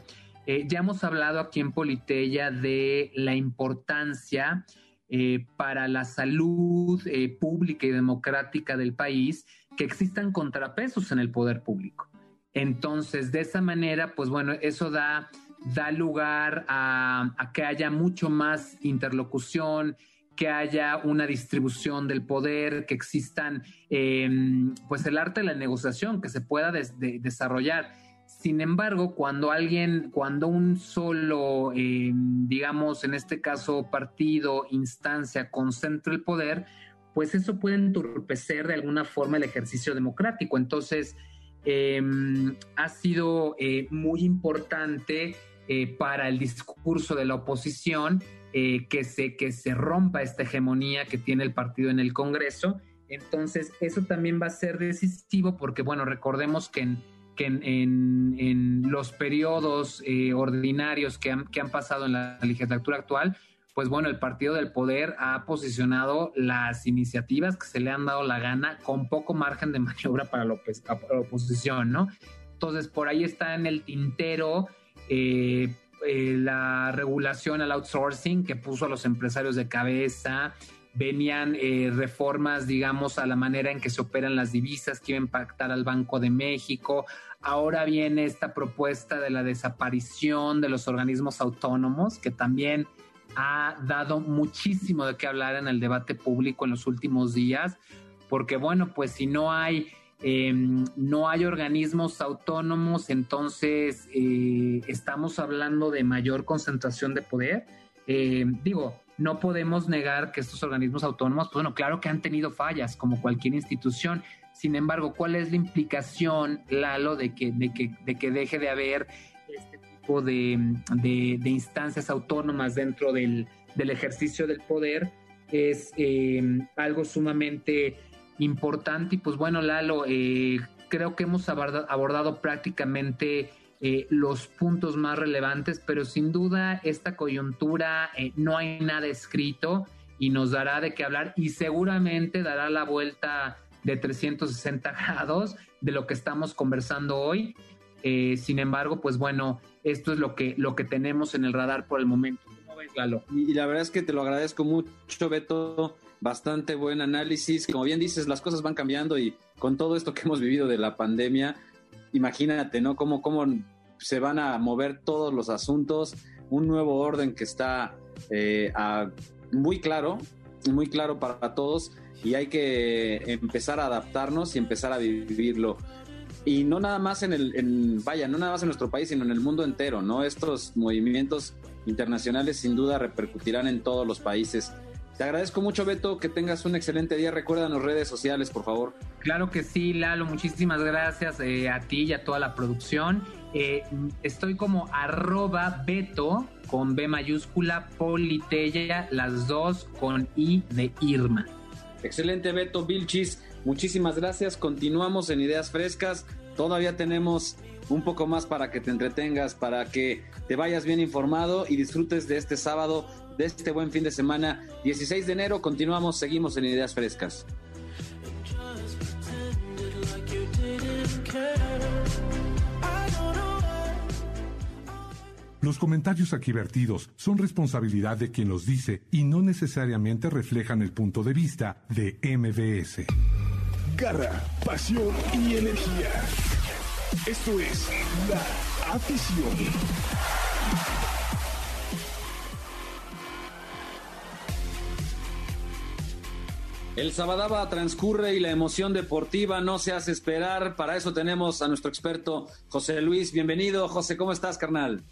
Eh, ya hemos hablado aquí en Politeya de la importancia eh, para la salud eh, pública y democrática del país que existan contrapesos en el poder público. Entonces, de esa manera, pues bueno, eso da, da lugar a, a que haya mucho más interlocución, que haya una distribución del poder, que existan, em, pues el arte de la negociación, que se pueda desarrollar. Sin embargo, cuando alguien, cuando un solo, em, digamos, en este caso partido, instancia, concentra el poder, pues eso puede entorpecer de alguna forma el ejercicio democrático. Entonces, em, ha sido eh, muy importante eh, para el discurso de la oposición eh, que, se, que se rompa esta hegemonía que tiene el partido en el Congreso. Entonces, eso también va a ser decisivo porque, bueno, recordemos que en, que en, los periodos eh, ordinarios que han, pasado en la legislatura actual, pues bueno, el partido del poder ha posicionado las iniciativas que se le han dado la gana con poco margen de maniobra para la, oposición, ¿no? Entonces, por ahí está en el tintero eh, eh, la regulación al outsourcing que puso a los empresarios de cabeza, venían eh, reformas, digamos, a la manera en que se operan las divisas que iba a impactar al Banco de México. Ahora viene esta propuesta de la desaparición de los organismos autónomos, que también ha dado muchísimo de qué hablar en el debate público en los últimos días, porque bueno, pues si no hay Em, no hay organismos autónomos, entonces eh, estamos hablando de mayor concentración de poder. Em, digo, no podemos negar que estos organismos autónomos, pues bueno, claro que han tenido fallas, como cualquier institución. Sin embargo, ¿cuál es la implicación, Lalo, de que, de que, de que deje de haber este tipo de, instancias autónomas dentro del, del, ejercicio del poder? Es em, algo sumamente importante. Y pues bueno, Lalo, eh, creo que hemos abordado, prácticamente eh, los puntos más relevantes, pero sin duda esta coyuntura eh, no hay nada escrito y nos dará de qué hablar y seguramente dará la vuelta de 360 grados de lo que estamos conversando hoy. sin embargo, pues bueno, esto es lo que, lo que tenemos en el radar por el momento. ¿Cómo ves, Lalo? Y la verdad es que te lo agradezco mucho, Beto bastante buen análisis. Como bien dices, las cosas van cambiando y con todo esto que hemos vivido de la pandemia, imagínate, ¿no? Cómo, cómo se van a mover todos los asuntos, un nuevo orden que está eh, muy claro, muy claro para todos y hay que empezar a adaptarnos y empezar a vivirlo. Y no nada más en el, en, vaya, no nada más en nuestro país, sino en el mundo entero, ¿no? Estos movimientos internacionales sin duda repercutirán en todos los países. Te agradezco mucho, Beto, que tengas un excelente día. Recuérdanos redes sociales, por favor. Claro que sí, Lalo, muchísimas gracias eh, a ti y a toda la producción. Eh, estoy como arroba Beto con B mayúscula, Politeya, las dos con I de Irma. Excelente, Beto Vilchis. Muchísimas gracias. Continuamos en Ideas Frescas. Todavía tenemos un poco más para que te entretengas, para que te vayas bien informado y disfrutes de este sábado de este buen fin de semana. 16 de enero, continuamos, seguimos en Ideas Frescas. Los comentarios aquí vertidos son responsabilidad de quien los dice y no necesariamente reflejan el punto de vista de MBS. Garra, pasión y energía. Esto es La Afición. El Sabadaba transcurre y la emoción deportiva no se hace esperar. Para eso tenemos a nuestro experto José Luis. Bienvenido, José. ¿Cómo estás, carnal?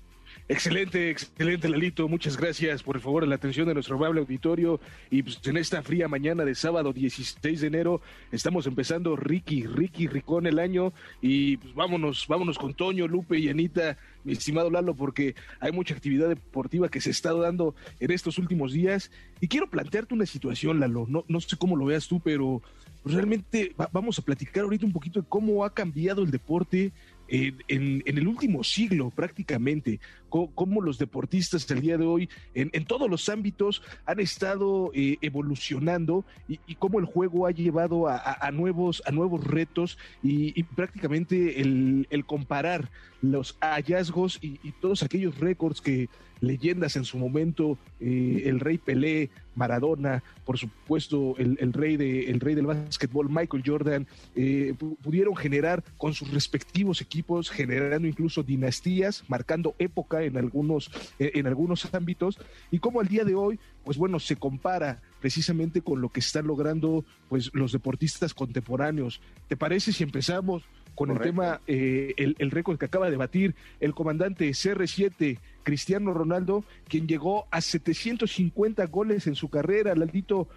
Excelente, excelente, Lalito. Muchas gracias por el favor la atención de nuestro amable auditorio. Y pues en esta fría mañana de sábado 16 de enero estamos empezando Ricky, Ricky Ricón el año. Y pues vámonos, vámonos con Toño, Lupe y Anita, mi estimado Lalo, porque hay mucha actividad deportiva que se está dando en estos últimos días. Y quiero plantearte una situación, Lalo. No, no sé cómo lo veas tú, pero realmente vamos a platicar ahorita un poquito de cómo ha cambiado el deporte en, el último siglo prácticamente, cómo, los deportistas del día de hoy en, todos los ámbitos han estado eh, evolucionando y, cómo el juego ha llevado a, nuevos, a nuevos retos y, prácticamente el, comparar los hallazgos y, todos aquellos récords que leyendas en su momento, eh, el rey Pelé, Maradona, por supuesto el, rey, de, el rey del básquetbol Michael Jordan, eh, pudieron generar con sus respectivos equipos, generando incluso dinastías, marcando época en algunos, eh, en algunos ámbitos, y como al día de hoy, pues bueno, se compara precisamente con lo que están logrando pues los deportistas contemporáneos. ¿Te parece si empezamos con el tema, eh, el, récord que acaba de batir el comandante CR7, Cristiano Ronaldo, quien llegó a 750 goles en su carrera, Laldito.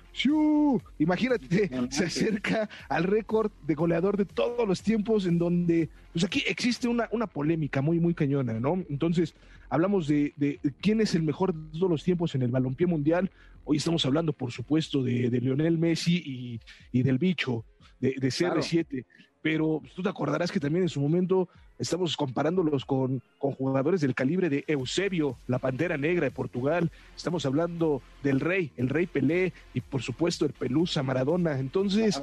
Imagínate, se acerca al récord de goleador de todos los tiempos, en donde, pues aquí existe una, una polémica muy, muy cañona, ¿no? Entonces, hablamos de, quién es el mejor de todos los tiempos en el balompié mundial. Hoy estamos hablando, por supuesto, de, Lionel Messi y, del bicho, de, CR7 pero tú te acordarás que también en su momento estamos comparándolos con, con, jugadores del calibre de Eusebio, la Pantera Negra de Portugal, estamos hablando del Rey, el Rey Pelé y por supuesto el Pelusa Maradona. Entonces,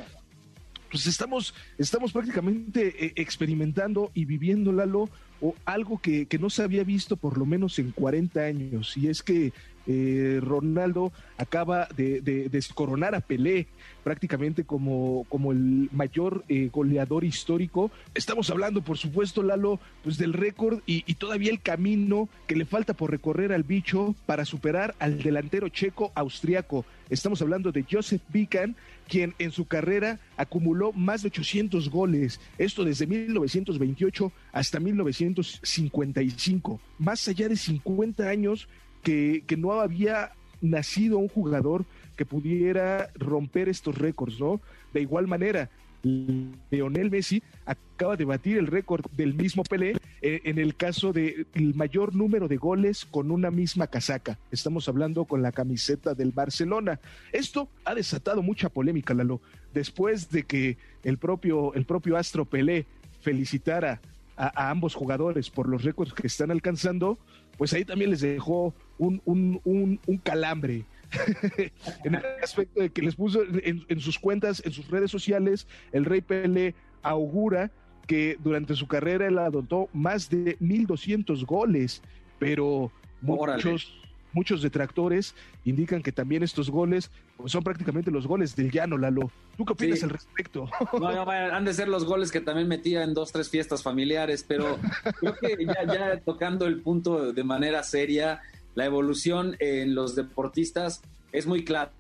pues estamos, estamos prácticamente eh, experimentando y viviendo, Lalo, o algo que, que, no se había visto por lo menos en 40 años, y es que eh, Ronaldo acaba de, descoronar a Pelé prácticamente como, como el mayor eh, goleador histórico. Estamos hablando, por supuesto, Lalo, pues del récord y, todavía el camino que le falta por recorrer al bicho para superar al delantero checo austriaco. Estamos hablando de Joseph Bican, quien en su carrera acumuló más de 800 goles, esto desde 1928 hasta 1955. Más allá de 50 años que, no había nacido un jugador que pudiera romper estos récords, ¿no? De igual manera, Leonel Messi acaba de batir el récord del mismo Pelé en el caso del mayor número de goles con una misma casaca. Estamos hablando con la camiseta del Barcelona. Esto ha desatado mucha polémica, Lalo. Después de que el propio, el propio Astro Pelé felicitara a ambos jugadores por los récords que están alcanzando, pues ahí también les dejó un, un, un, calambre. en el aspecto de que les puso en, sus cuentas, en sus redes sociales, el Rey Pele augura que durante su carrera él adoptó más de 1.200 goles, pero muchos, muchos detractores indican que también estos goles pues, son prácticamente los goles del llano, Lalo. ¿Tú qué opinas al respecto? No, han de ser los goles que también metía en dos, tres fiestas familiares, pero creo que ya, ya tocando el punto de manera seria, la evolución en los deportistas es muy clara.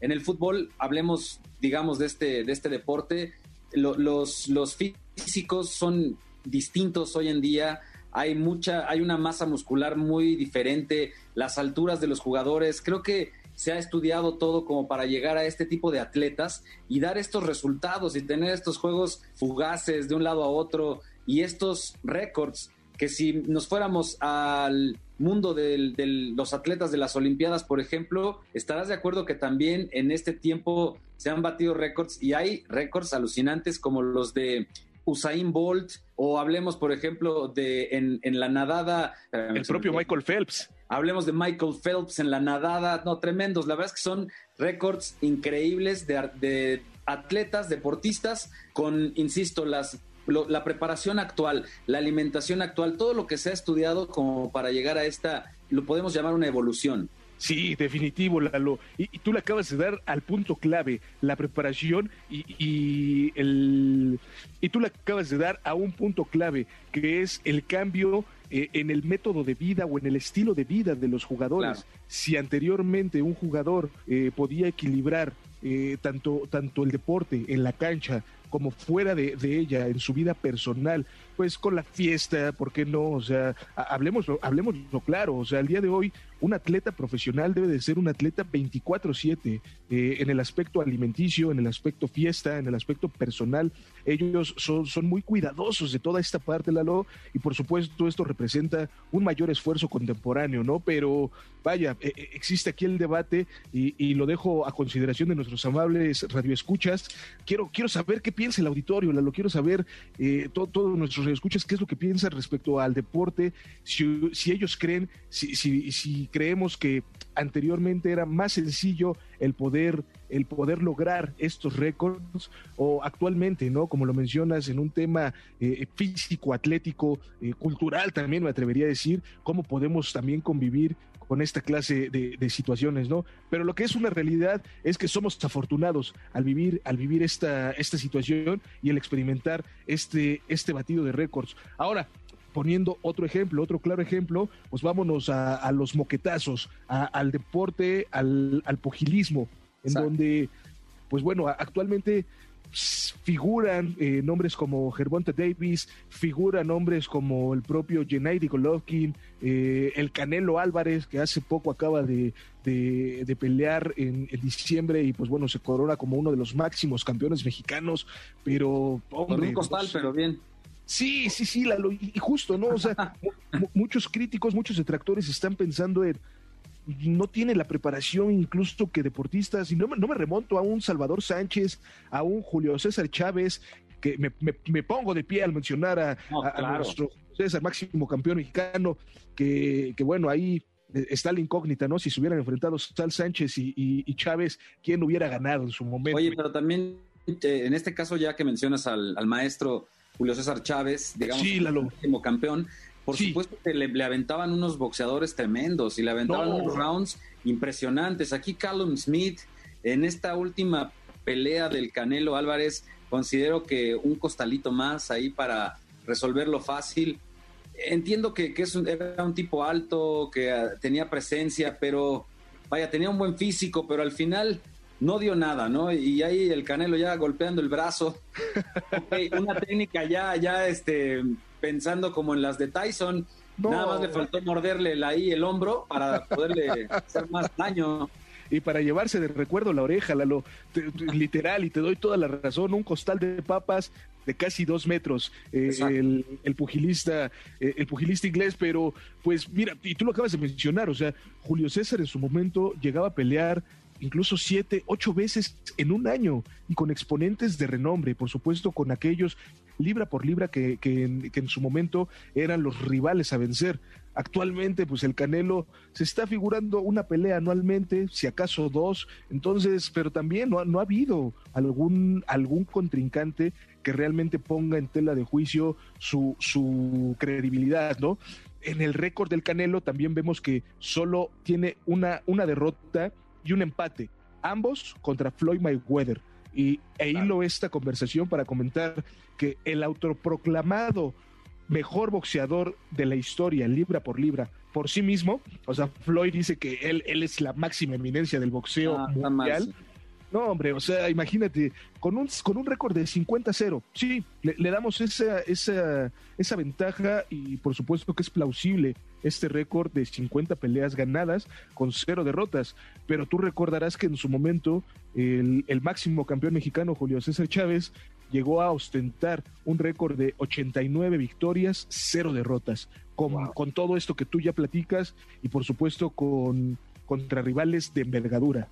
En el fútbol, hablemos, digamos, de este, de este deporte, los, los físicos son distintos hoy en día, hay mucha, hay una masa muscular muy diferente, las alturas de los jugadores, creo que se ha estudiado todo como para llegar a este tipo de atletas y dar estos resultados y tener estos juegos fugaces de un lado a otro y estos récords que si nos fuéramos al mundo de los atletas de las Olimpiadas, por ejemplo, estarás de acuerdo que también en este tiempo se han batido récords y hay récords alucinantes como los de Usain Bolt o hablemos, por ejemplo, de en, la nadada. El propio Michael Phelps. Hablemos de Michael Phelps en la nadada. No, tremendos. La verdad es que son récords increíbles de, de atletas, deportistas, con, insisto, las la preparación actual, la alimentación actual, todo lo que se ha estudiado como para llegar a esta, lo podemos llamar una evolución. Sí, definitivo, Lalo. Y, tú le acabas de dar al punto clave, la preparación y, el y tú le acabas de dar a un punto clave, que es el cambio eh, en el método de vida o en el estilo de vida de los jugadores. Si anteriormente un jugador eh, podía equilibrar eh, tanto, tanto el deporte en la cancha como fuera de, de, ella, en su vida personal, pues con la fiesta, ¿por qué no? O sea, hablemos, hablemos lo claro, o sea, al día de hoy un atleta profesional debe de ser un atleta 24/7 eh, en el aspecto alimenticio, en el aspecto fiesta, en el aspecto personal. Ellos son, muy cuidadosos de toda esta parte, Lalo, y por supuesto esto representa un mayor esfuerzo contemporáneo, ¿no? Pero vaya, e, e, existe aquí el debate y, lo dejo a consideración de nuestros amables radioescuchas. Quiero, quiero saber qué piensa el auditorio, Lalo, quiero saber eh, todos nuestros escuchas qué es lo que piensan respecto al deporte, si, si ellos creen, si, si, si creemos que anteriormente era más sencillo el poder, el poder lograr estos récords o actualmente, ¿no? Como lo mencionas en un tema eh, físico, atlético, eh, cultural también me atrevería a decir, cómo podemos también convivir con esta clase de, situaciones, ¿no? Pero lo que es una realidad es que somos afortunados al vivir, al vivir esta, esta situación y el experimentar este, este batido de récords. Ahora, poniendo otro ejemplo, otro claro ejemplo, pues vámonos a, los moquetazos, al deporte, al, al pugilismo, en donde, pues bueno, actualmente figuran eh, nombres como Gervonta Davis, figuran nombres como el propio Gennady Golovkin, eh, el Canelo Álvarez, que hace poco acaba de, de, pelear en, diciembre y pues bueno, se corona como uno de los máximos campeones mexicanos, pero... Hombre, un costal, pero bien. Sí, sí, sí, y justo, ¿no? O sea, muchos críticos, muchos detractores están pensando en no tiene la preparación incluso que deportistas, y no, no me remonto a un Salvador Sánchez, a un Julio César Chávez, que me, pongo de pie al mencionar a, nuestro César, máximo campeón mexicano, que, bueno, ahí está la incógnita, ¿no? Si se hubieran enfrentado Sal Sánchez y, Chávez, ¿quién hubiera ganado en su momento? Oye, pero también, eh, en este caso, ya que mencionas al, maestro Julio César Chávez, digamos, sí, máximo campeón, por supuesto que le, aventaban unos boxeadores tremendos y le aventaban unos rounds impresionantes. Aquí Callum Smith, en esta última pelea del Canelo Álvarez, considero que un costalito más ahí para resolverlo fácil. Entiendo que, es era un tipo alto, que ah, tenía presencia, pero vaya, tenía un buen físico, pero al final no dio nada, ¿no? Y ahí el Canelo ya golpeando el brazo. una técnica ya, ya, este, pensando como en las de Tyson. Nada más le faltó morderle ahí el hombro para poderle hacer más daño. Y para llevarse de recuerdo la oreja, Lalo, literal, y te doy toda la razón, un costal de papas de casi dos metros, eh, el, pugilista, eh, el pugilista inglés, pero pues mira, y tú lo acabas de mencionar, o sea, Julio César en su momento llegaba a pelear incluso siete, ocho veces en un año y con exponentes de renombre, por supuesto con aquellos libra por libra que, en, su momento eran los rivales a vencer. Actualmente, pues el Canelo se está figurando una pelea anualmente, si acaso dos, entonces, pero también no, no ha habido algún, algún contrincante que realmente ponga en tela de juicio su, su credibilidad, ¿no? En el récord del Canelo también vemos que solo tiene una, una derrota y un empate, ambos contra Floyd Mayweather. Y e hilo esta conversación para comentar que el autoproclamado mejor boxeador de la historia, libra por libra, por sí mismo, o sea, Floyd dice que él, él es la máxima eminencia del boxeo ah, mundial. No, hombre, o sea, imagínate, con un, con un récord de 50-0, sí, le, damos esa, esa, esa ventaja y por supuesto que es plausible este récord de 50 peleas ganadas con cero derrotas, pero tú recordarás que en su momento el, el máximo campeón mexicano, Julio César Chávez, llegó a ostentar un récord de 89 victorias, cero derrotas, con, con todo esto que tú ya platicas y por supuesto con contra rivales de envergadura.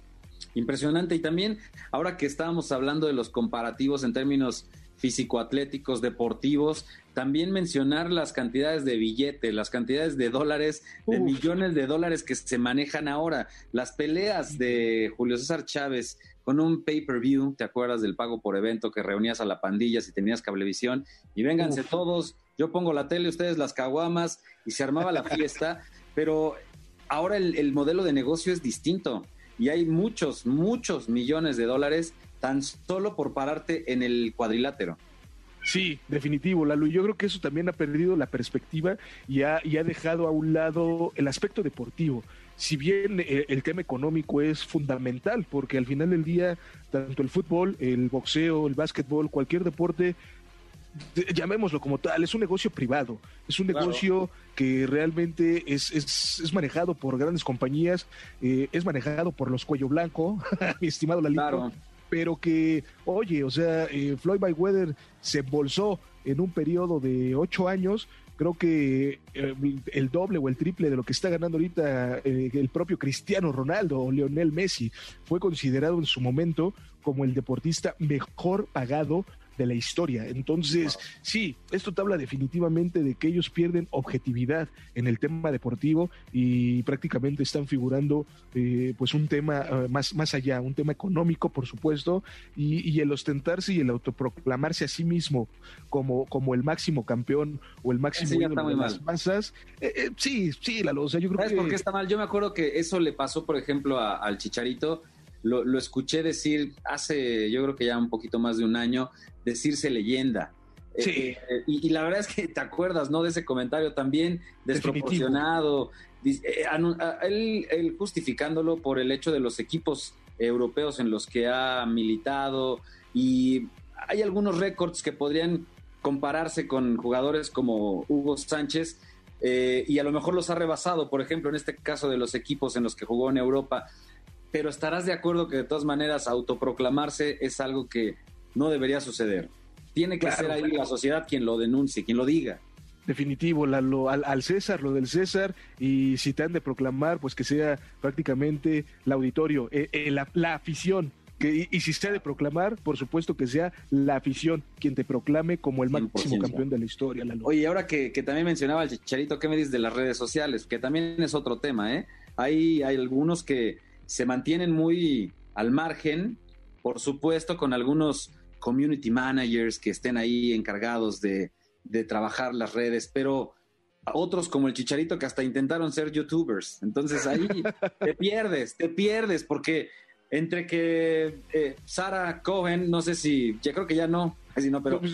Impresionante. Y también, ahora que estábamos hablando de los comparativos en términos físico-atléticos, deportivos, también mencionar las cantidades de billetes, las cantidades de dólares, de millones de dólares que se manejan ahora. Las peleas de Julio César Chávez con un pay-per-view, ¿te acuerdas del pago por evento que reunías a la pandilla si tenías cablevisión? Y vénganse todos, yo pongo la tele, ustedes las caguamas, y se armaba la fiesta, pero ahora el modelo de negocio es distinto y hay muchos, muchos millones de dólares tan solo por pararte en el cuadrilátero. Sí, definitivo, Lalo. Yo creo que eso también ha perdido la perspectiva y ha, y ha dejado a un lado el aspecto deportivo. Si bien eh, el tema económico es fundamental, porque al final del día, tanto el fútbol, el boxeo, el básquetbol, cualquier deporte llamémoslo como tal, es un negocio privado, es un negocio que realmente es, es, manejado por grandes compañías, eh, es manejado por los cuello blanco, mi estimado Lalito, pero que, oye, o sea, eh, Floyd Mayweather se embolsó en un periodo de ocho años, creo que eh, el doble o el triple de lo que está ganando ahorita el propio Cristiano Ronaldo o Lionel Messi, fue considerado en su momento como el deportista mejor pagado de la historia. Entonces, sí, esto te habla definitivamente de que ellos pierden objetividad en el tema deportivo y prácticamente están figurando eh, pues un tema eh, más, más allá, un tema económico, por supuesto, y, el ostentarse y el autoproclamarse a sí mismo como, como el máximo campeón o el máximo de las masas. Eh, sí, sí, la o sea, yo creo ¿Sabes por qué está mal? Yo me acuerdo que eso le pasó, por ejemplo, al Chicharito lo, escuché decir hace, yo creo que ya un poquito más de un año, decirse leyenda. Eh, sí. Eh, y, la verdad es que te acuerdas, ¿no? De ese comentario también desproporcionado. Eh, él, justificándolo por el hecho de los equipos europeos en los que ha militado y hay algunos récords que podrían compararse con jugadores como Hugo Sánchez y a lo mejor los ha rebasado, por ejemplo, en este caso de los equipos en los que jugó en Europa pero estarás de acuerdo que de todas maneras autoproclamarse es algo que no debería suceder. Tiene que ser ahí la sociedad quien lo denuncie, quien lo diga. Definitivo, al, César, lo del César, y si te han de proclamar, pues que sea prácticamente el auditorio, eh, eh, la, afición, que, y, si se ha de proclamar, por supuesto que sea la afición quien te proclame como el máximo campeón de la historia. Oye, ahora que, también mencionaba el Chicharito, ¿qué me dices de las redes sociales? Que también es otro tema, ¿eh? Hay, hay algunos que se mantienen muy al margen, por supuesto, con algunos community managers que estén ahí encargados de, trabajar las redes, pero otros como el Chicharito que hasta intentaron ser youtubers. Entonces ahí te pierdes, te pierdes, porque entre que eh, Sara Cohen, no sé si, ya creo que ya no, así no, pero pues,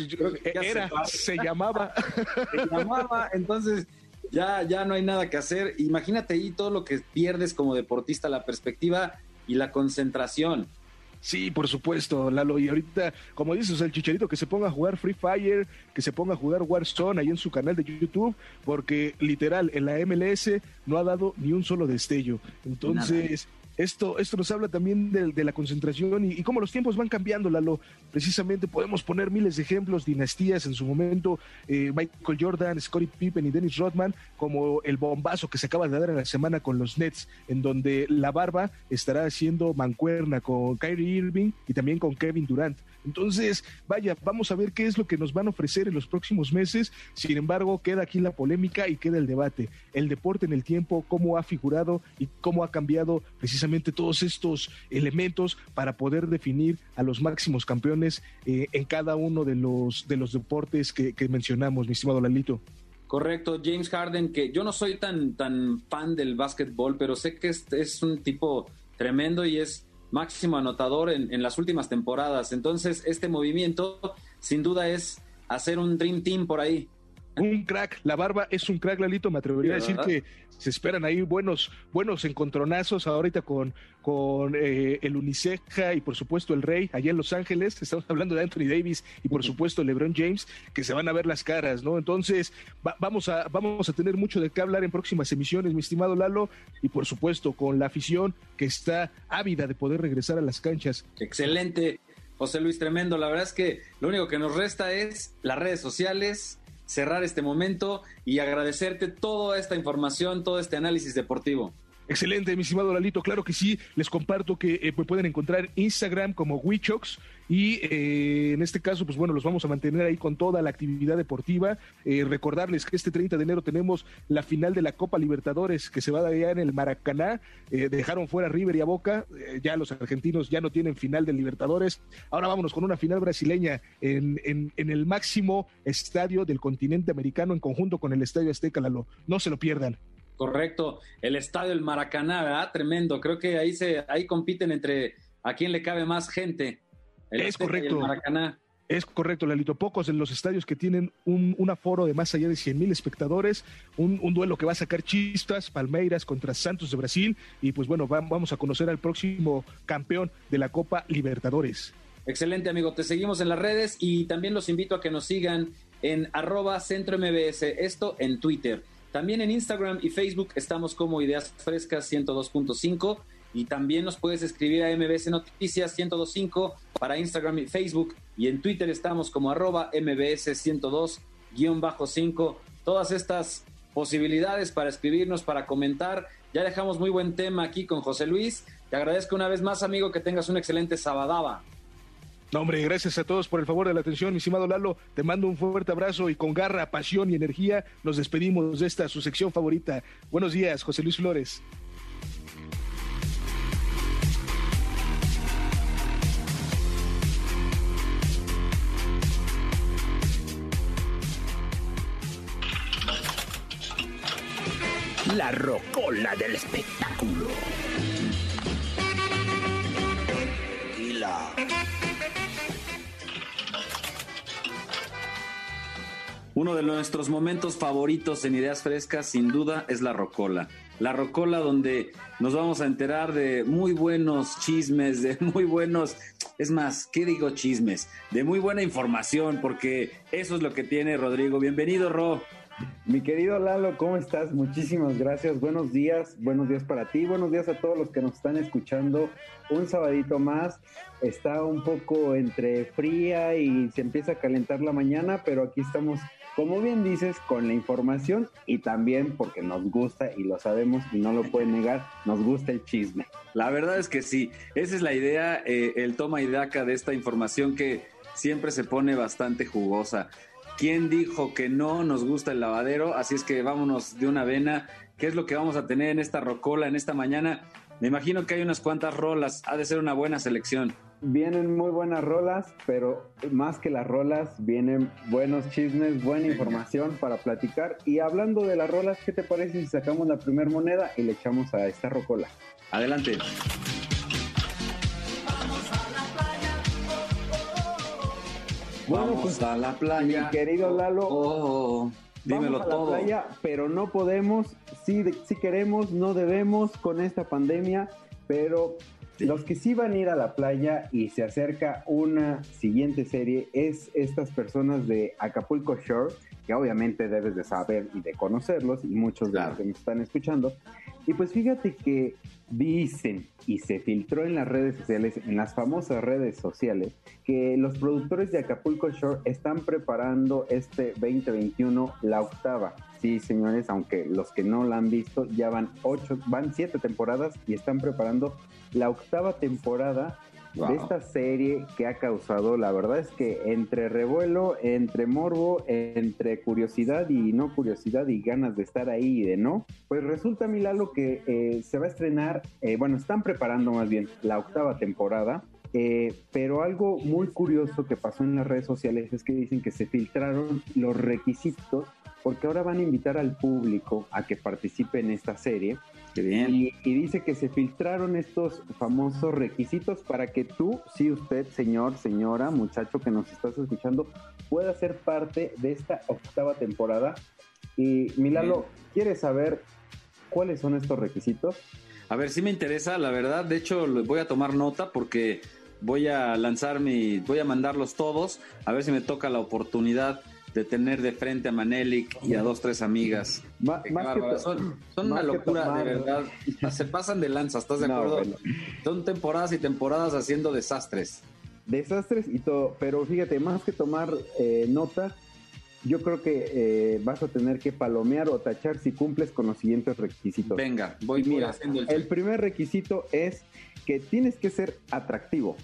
era, se, llamaba. Se llamaba, entonces ya, ya no hay nada que hacer. Imagínate ahí todo lo que pierdes como deportista, la perspectiva y la concentración. Sí, por supuesto, Lalo. Y ahorita, como dices, el chicharito que se ponga a jugar Free Fire, que se ponga a jugar Warzone ahí en su canal de YouTube, porque literal, en la MLS no ha dado ni un solo destello. Entonces, esto, esto nos habla también de, la concentración y, cómo los tiempos van cambiando, Lalo. Precisamente podemos poner miles de ejemplos, dinastías en su momento, eh, Michael Jordan, Scottie Pippen y Dennis Rodman, como el bombazo que se acaba de dar en la semana con los Nets, en donde la barba estará haciendo mancuerna con Kyrie Irving y también con Kevin Durant. Entonces, vaya, vamos a ver qué es lo que nos van a ofrecer en los próximos meses. Sin embargo, queda aquí la polémica y queda el debate. El deporte en el tiempo, cómo ha figurado y cómo ha cambiado precisamente todos estos elementos para poder definir a los máximos campeones eh, en cada uno de los, de los deportes que, mencionamos, mi estimado Lalito. Correcto, James Harden, que yo no soy tan, tan fan del básquetbol, pero sé que es un tipo tremendo y es máximo anotador en, las últimas temporadas. Entonces, este movimiento sin duda es hacer un Dream Team por ahí. Un crack, la barba es un crack, Lalito. Me atrevería a decir que se esperan ahí buenos, buenos encontronazos ahorita con, con eh, el Uniceja y por supuesto el Rey allá en Los Ángeles. Estamos hablando de Anthony Davis y por supuesto LeBron James, que se van a ver las caras, ¿no? Entonces, vamos, a, vamos a tener mucho de qué hablar en próximas emisiones, mi estimado Lalo, y por supuesto con la afición que está ávida de poder regresar a las canchas. Excelente. José Luis, tremendo. La verdad es que lo único que nos resta es las redes sociales, cerrar este momento y agradecerte toda esta información, todo este análisis deportivo. Excelente, mi estimado Lalito. Claro que sí, les comparto que eh, pues, pueden encontrar Instagram como Wichox y eh, en este caso, pues bueno, los vamos a mantener ahí con toda la actividad deportiva. Eh, recordarles que este 30 de enero tenemos la final de la Copa Libertadores que se va a dar allá en el Maracaná. dejaron fuera River y a Boca. ya los argentinos ya no tienen final de Libertadores. Ahora vámonos con una final brasileña en, en el máximo estadio del continente americano en conjunto con el Estadio Azteca, Lalo. No se lo pierdan. Correcto, el estadio El Maracaná, ¿verdad? Tremendo. Creo que ahí se, ahí compiten entre a quién le cabe más gente. es correcto. Maracaná. Es correcto, Lalito. Pocos en los estadios que tienen un, aforo de más allá de 100 mil espectadores, un, duelo que va a sacar chistas, Palmeiras contra Santos de Brasil, y pues bueno, vamos a conocer al próximo campeón de la Copa Libertadores. Excelente, amigo. Te seguimos en las redes y también los invito a que nos sigan en arroba centro MBS, esto en Twitter. También en Instagram y Facebook estamos como Ideas Frescas 102.5 y también nos puedes escribir a MBS Noticias 102.5 para Instagram y Facebook y en Twitter estamos como arroba MBS 102-5. Todas estas posibilidades para escribirnos, para comentar. Ya dejamos muy buen tema aquí con José Luis. Te agradezco una vez más, amigo, que tengas un excelente sabadaba. No, hombre, gracias a todos por el favor de la atención, mi estimado Lalo. Te mando un fuerte abrazo y con garra, pasión y energía nos despedimos de esta su sección favorita. Buenos días, José Luis Flores. La rocola del espectáculo. Y Uno de nuestros momentos favoritos en Ideas Frescas, sin duda, es la Rocola. La Rocola donde nos vamos a enterar de muy buenos chismes, de muy buenos, es más, ¿qué digo chismes? De muy buena información, porque eso es lo que tiene Rodrigo. Bienvenido, Ro. Mi querido Lalo, ¿cómo estás? Muchísimas gracias. Buenos días, buenos días para ti, buenos días a todos los que nos están escuchando. Un sabadito más, está un poco entre fría y se empieza a calentar la mañana, pero aquí estamos, como bien dices, con la información y también porque nos gusta y lo sabemos y no lo pueden negar, nos gusta el chisme. La verdad es que sí, esa es la idea, eh, el toma y daca de esta información que siempre se pone bastante jugosa. ¿Quién dijo que no nos gusta el lavadero? Así es que vámonos de una vena. ¿Qué es lo que vamos a tener en esta rocola, en esta mañana? Me imagino que hay unas cuantas rolas. Ha de ser una buena selección. Vienen muy buenas rolas, pero más que las rolas, vienen buenos chismes, buena información para platicar. Y hablando de las rolas, ¿qué te parece si sacamos la primera moneda y le echamos a esta rocola? Adelante. Vamos pues, a la playa. Mi querido Lalo, Oh, dímelo vamos a la todo. playa, pero no podemos, sí, sí queremos, no debemos con esta pandemia, pero los que sí van a ir a la playa y se acerca una siguiente serie es estas personas de Acapulco Shore, que obviamente debes de saber y de conocerlos, y muchos de los que me están escuchando. Y pues fíjate que dicen y se filtró en las redes sociales, en las famosas redes sociales, que los productores de Acapulco Shore están preparando este 2021 la octava. Sí, señores, aunque los que no la han visto ya van ocho, van siete temporadas y están preparando la octava temporada De esta serie que ha causado, la verdad es que entre revuelo, entre morbo, entre curiosidad y no curiosidad y ganas de estar ahí y de no, pues resulta, Milalo, que eh, se va a estrenar, eh, bueno, están preparando más bien la octava temporada. eh, pero algo muy curioso que pasó en las redes sociales es que dicen que se filtraron los requisitos porque ahora van a invitar al público a que participe en esta serie. Y, y dice que se filtraron estos famosos requisitos para que tú, si usted, señor, señora, muchacho que nos estás escuchando, pueda ser parte de esta octava temporada. Y Milalo, ¿quieres saber cuáles son estos requisitos? A ver, sí me interesa, la verdad. De hecho, voy a tomar nota porque voy a lanzar mi, voy a mandarlos todos, a ver si me toca la oportunidad de tener de frente a Manelik y a dos, tres amigas. Ma- más que son son más una locura, tomar- de verdad. Se pasan de lanza, ¿estás de No, acuerdo? bueno. Son temporadas y temporadas haciendo desastres. desastres y todo, pero fíjate, más que tomar eh, nota, yo creo que eh, vas a tener que palomear o tachar si cumples con los siguientes requisitos. Venga, voy, voy mira, haciendo el... el primer requisito es que tienes que ser atractivo.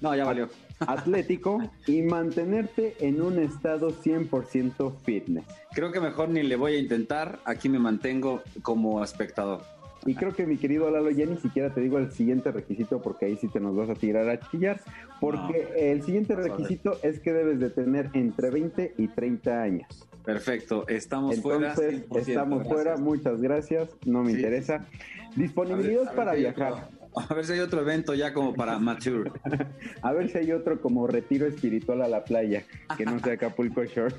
No, ya valió. Atlético y mantenerte en un estado 100% fitness. Creo que mejor ni le voy a intentar, aquí me mantengo como espectador. Y creo que mi querido Lalo, ya ni siquiera te digo el siguiente requisito porque ahí sí te nos vas a tirar a chillar. Porque el siguiente requisito es que debes de tener entre 20 y 30 años. Perfecto, estamos fuera. Entonces, 100%, estamos gracias. fuera, muchas gracias, no me Sí. interesa. Disponibilidad A ver- a ver para viajar. A ver si hay otro evento ya como para mature. A ver si hay otro como retiro espiritual a la playa, que no sea Acapulco Shore.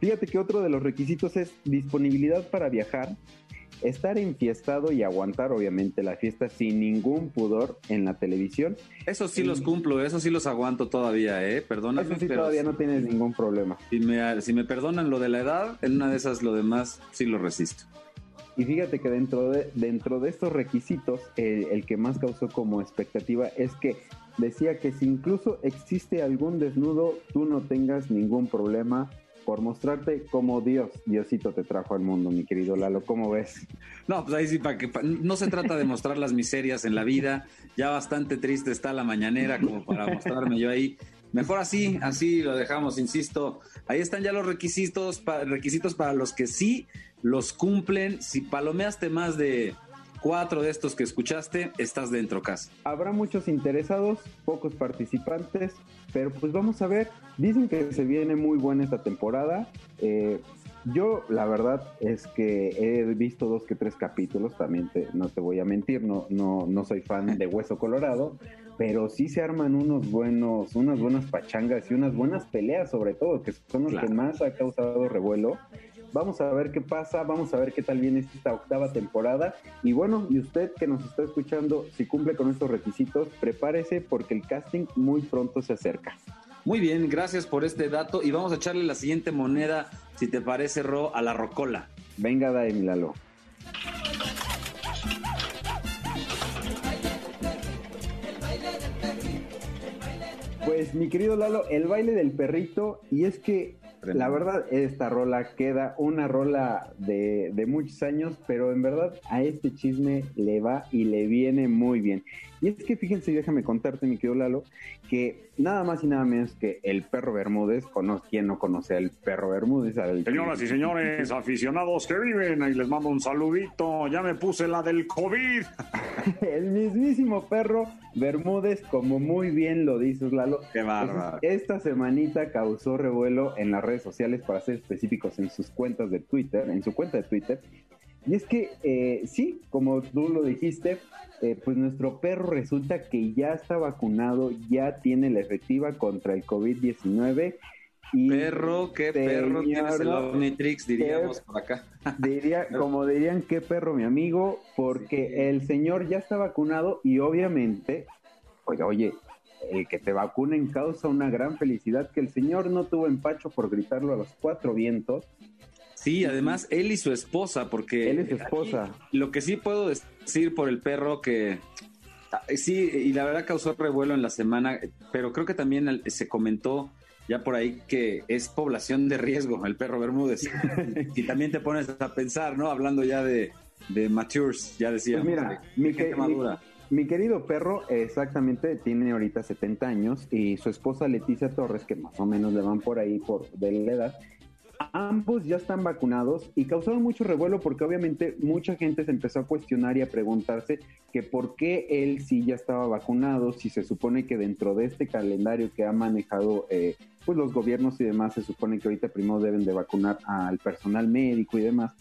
Fíjate que otro de los requisitos es disponibilidad para viajar, estar enfiestado y aguantar obviamente la fiesta sin ningún pudor en la televisión. Eso sí los cumplo, eso sí los aguanto todavía, ¿eh? Perdóname. Eso sí pero todavía no tienes ningún problema. Si me, si me perdonan lo de la edad, en una de esas lo demás sí lo resisto. Y fíjate que dentro de, dentro de estos requisitos, el, que más causó como expectativa es que decía que si incluso existe algún desnudo, tú no tengas ningún problema por mostrarte como Dios, Diosito te trajo al mundo, mi querido Lalo, ¿cómo ves? No, pues ahí sí, para que pa- no se trata de mostrar las miserias en la vida. Ya bastante triste está la mañanera como para mostrarme yo ahí. Mejor así, así lo dejamos, insisto. Ahí están ya los requisitos, requisitos para los que sí los cumplen. Si palomeaste más de cuatro de estos que escuchaste, estás dentro, Cas. Habrá muchos interesados, pocos participantes, pero pues vamos a ver. Dicen que se viene muy buena esta temporada. Eh, yo, la verdad, es que he visto dos que tres capítulos, también no te voy a mentir, no, no, no soy fan de Hueso Colorado, pero sí se arman unos buenos, unas buenas pachangas y unas buenas peleas, sobre todo, que son los que más ha causado revuelo. Vamos a ver qué pasa, vamos a ver qué tal viene esta octava temporada. Y bueno, y usted que nos está escuchando, si cumple con estos requisitos, prepárese porque el casting muy pronto se acerca. Muy bien, gracias por este dato y vamos a echarle la siguiente moneda, si te parece, Ro, a la rocola. Venga, Daimilalo. Lalo. Pues mi querido Lalo, el baile del perrito, y es que la verdad, esta rola queda una rola de, de, muchos años, pero en verdad a este chisme le va y le viene muy bien. Y es que fíjense, déjame contarte, mi querido Lalo, que nada más y nada menos que el perro Bermúdez, conoce, ¿quién no conoce al perro Bermúdez? Señoras y señores, aficionados que viven, ahí les mando un saludito, ya me puse la del COVID. el mismísimo perro Bermúdez, como muy bien lo dices, Lalo. Qué bárbaro. esta semanita causó revuelo en las redes sociales, para ser específicos, en sus cuentas de Twitter, en su cuenta de Twitter. Y es que, eh, sí, como tú lo dijiste, eh, pues nuestro perro resulta que ya está vacunado, ya tiene la efectiva contra el COVID-19. Y perro, qué perro tienes el Omnitrix, diríamos por acá. Diría, como dirían, qué perro, mi amigo, porque el señor ya está vacunado y obviamente, oye, oye, el que te vacunen causa una gran felicidad que el señor no tuvo empacho por gritarlo a los cuatro vientos. Sí, además él y su esposa, porque él es su esposa. Lo que sí puedo decir por el perro que ah, sí, y la verdad causó revuelo en la semana, pero creo que también se comentó ya por ahí que es población de riesgo el perro Bermúdez. y también te pones a pensar, ¿no? Hablando ya de, de matures, ya decía. Pues mira, mi, que, mi querido perro exactamente tiene ahorita 70 años y su esposa Leticia Torres, que más o menos le van por ahí por de la edad, ambos ya están vacunados y causaron mucho revuelo porque obviamente mucha gente se empezó a cuestionar y a preguntarse que por qué él sí ya estaba vacunado, si se supone que dentro de este calendario que ha manejado eh, pues los gobiernos y demás, se supone que ahorita primero deben de vacunar al personal médico y demás.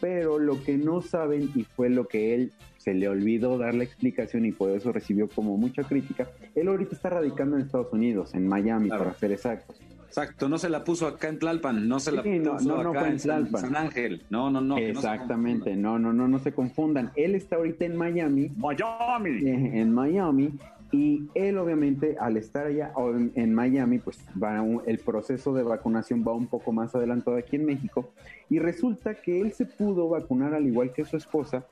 Pero lo que no saben, y fue lo que él se le olvidó dar la explicación y por eso recibió como mucha crítica. Él ahorita está radicando en Estados Unidos, en Miami, para ser exactos. Exacto, no se la puso acá en Tlalpan, no se la puso acá en, San, Ángel. No, no, no. Exactamente, no, no, no, no se confundan. Él está ahorita en Miami. Miami. Eh, en Miami. Y él obviamente al estar allá en, Miami, pues va el proceso de vacunación va un poco más adelantado aquí en México. Y resulta que él se pudo vacunar al igual que su esposa,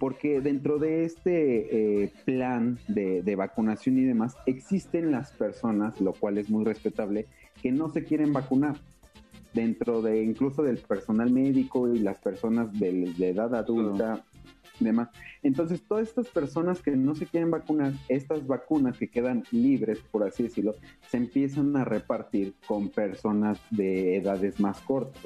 porque dentro de este eh, plan de, vacunación y demás existen las personas, lo cual es muy respetable, que no se quieren vacunar. Dentro de incluso del personal médico y las personas de, edad adulta, y demás. Entonces, todas estas personas que no se quieren vacunar, estas vacunas que quedan libres, por así decirlo, se empiezan a repartir con personas de edades más cortas,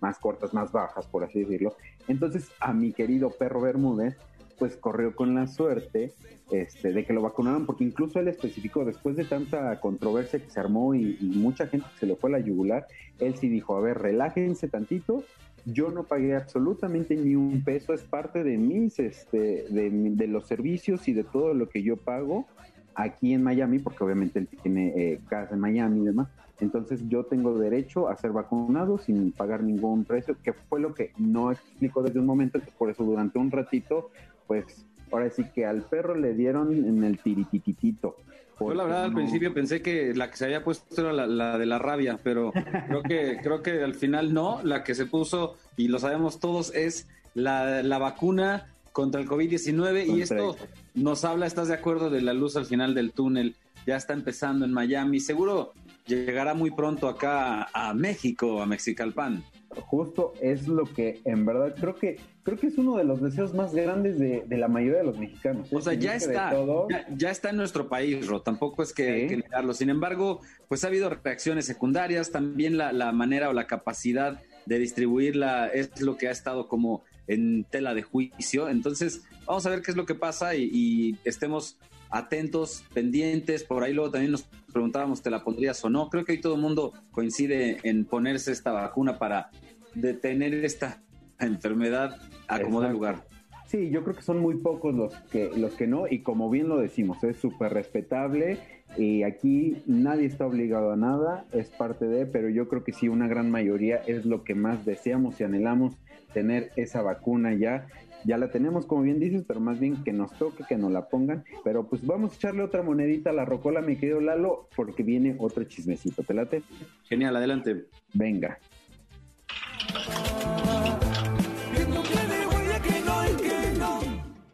más cortas, más bajas, por así decirlo. Entonces, a mi querido perro Bermúdez, pues corrió con la suerte este, de que lo vacunaron, porque incluso él especificó, después de tanta controversia que se armó y, mucha gente se le fue a la yugular, él sí dijo, a ver, relájense tantito, yo no pagué absolutamente ni un peso, es parte de mis, este, de, los servicios y de todo lo que yo pago aquí en Miami, porque obviamente él tiene eh, casa en Miami y demás. Entonces yo tengo derecho a ser vacunado sin pagar ningún precio, que fue lo que no explicó desde un momento, que por eso durante un ratito pues ahora sí que al perro le dieron en el tiritititito. Yo la verdad al principio pensé que la que se había puesto era la, de la rabia, pero creo que creo que al final no, la que se puso y lo sabemos todos es la, vacuna contra el COVID-19 y esto nos habla, ¿estás de acuerdo? De la luz al final del túnel, ya está empezando en Miami, seguro llegará muy pronto acá a, México, a Mexicalpan. Justo es lo que en verdad creo que creo que es uno de los deseos más grandes de, de la mayoría de los mexicanos. O sea, ya está, ya, ya, está en nuestro país, Ro, tampoco es que, que, negarlo. Sin embargo, pues ha habido reacciones secundarias, también la, la manera o la capacidad de distribuirla es lo que ha estado como en tela de juicio. Entonces, vamos a ver qué es lo que pasa y, y estemos atentos, pendientes. Por ahí luego también nos preguntábamos, ¿te la pondrías o no? Creo que ahí todo el mundo coincide en ponerse esta vacuna para detener esta enfermedad a como de lugar. Sí, yo creo que son muy pocos los que, los que no, y como bien lo decimos, es súper respetable y aquí nadie está obligado a nada, es parte de, pero yo creo que sí, una gran mayoría es lo que más deseamos y anhelamos tener esa vacuna ya. Ya la tenemos, como bien dices, pero más bien que nos toque, que nos la pongan. Pero pues vamos a echarle otra monedita a la rocola, mi querido Lalo, porque viene otro chismecito. ¿Te late? Genial, adelante. Venga.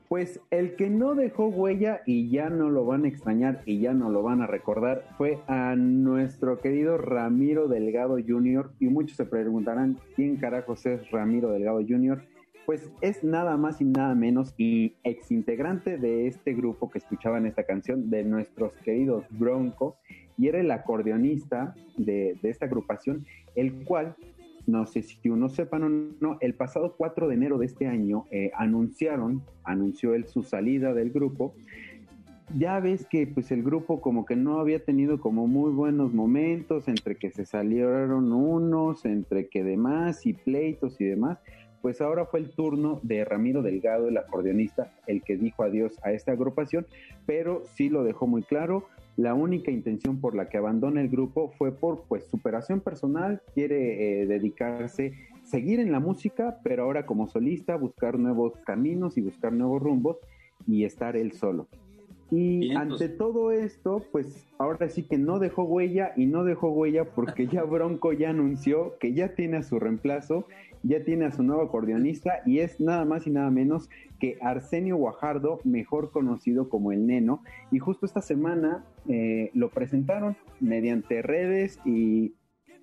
Pues el que no dejó huella y ya no lo van a extrañar y ya no lo van a recordar fue a nuestro querido Ramiro Delgado Jr. Y muchos se preguntarán quién carajos es Ramiro Delgado Jr. Pues es nada más y nada menos y exintegrante de este grupo que escuchaban esta canción de nuestros queridos Bronco y era el acordeonista de, de esta agrupación, el cual no sé si uno sepan o no, el pasado 4 de enero de este año eh, anunciaron, anunció él su salida del grupo. Ya ves que pues el grupo como que no había tenido como muy buenos momentos, entre que se salieron unos, entre que demás y pleitos y demás, pues ahora fue el turno de Ramiro Delgado, el acordeonista, el que dijo adiós a esta agrupación, pero sí lo dejó muy claro, la única intención por la que abandona el grupo fue por pues superación personal, quiere eh, dedicarse, seguir en la música, pero ahora como solista, buscar nuevos caminos y buscar nuevos rumbos y estar él solo. Y ante todo esto, pues ahora sí que no dejó huella y no dejó huella porque ya Bronco ya anunció que ya tiene a su reemplazo, ya tiene a su nuevo acordeonista y es nada más y nada menos que Arsenio Guajardo, mejor conocido como el Neno. Y justo esta semana eh, lo presentaron mediante redes y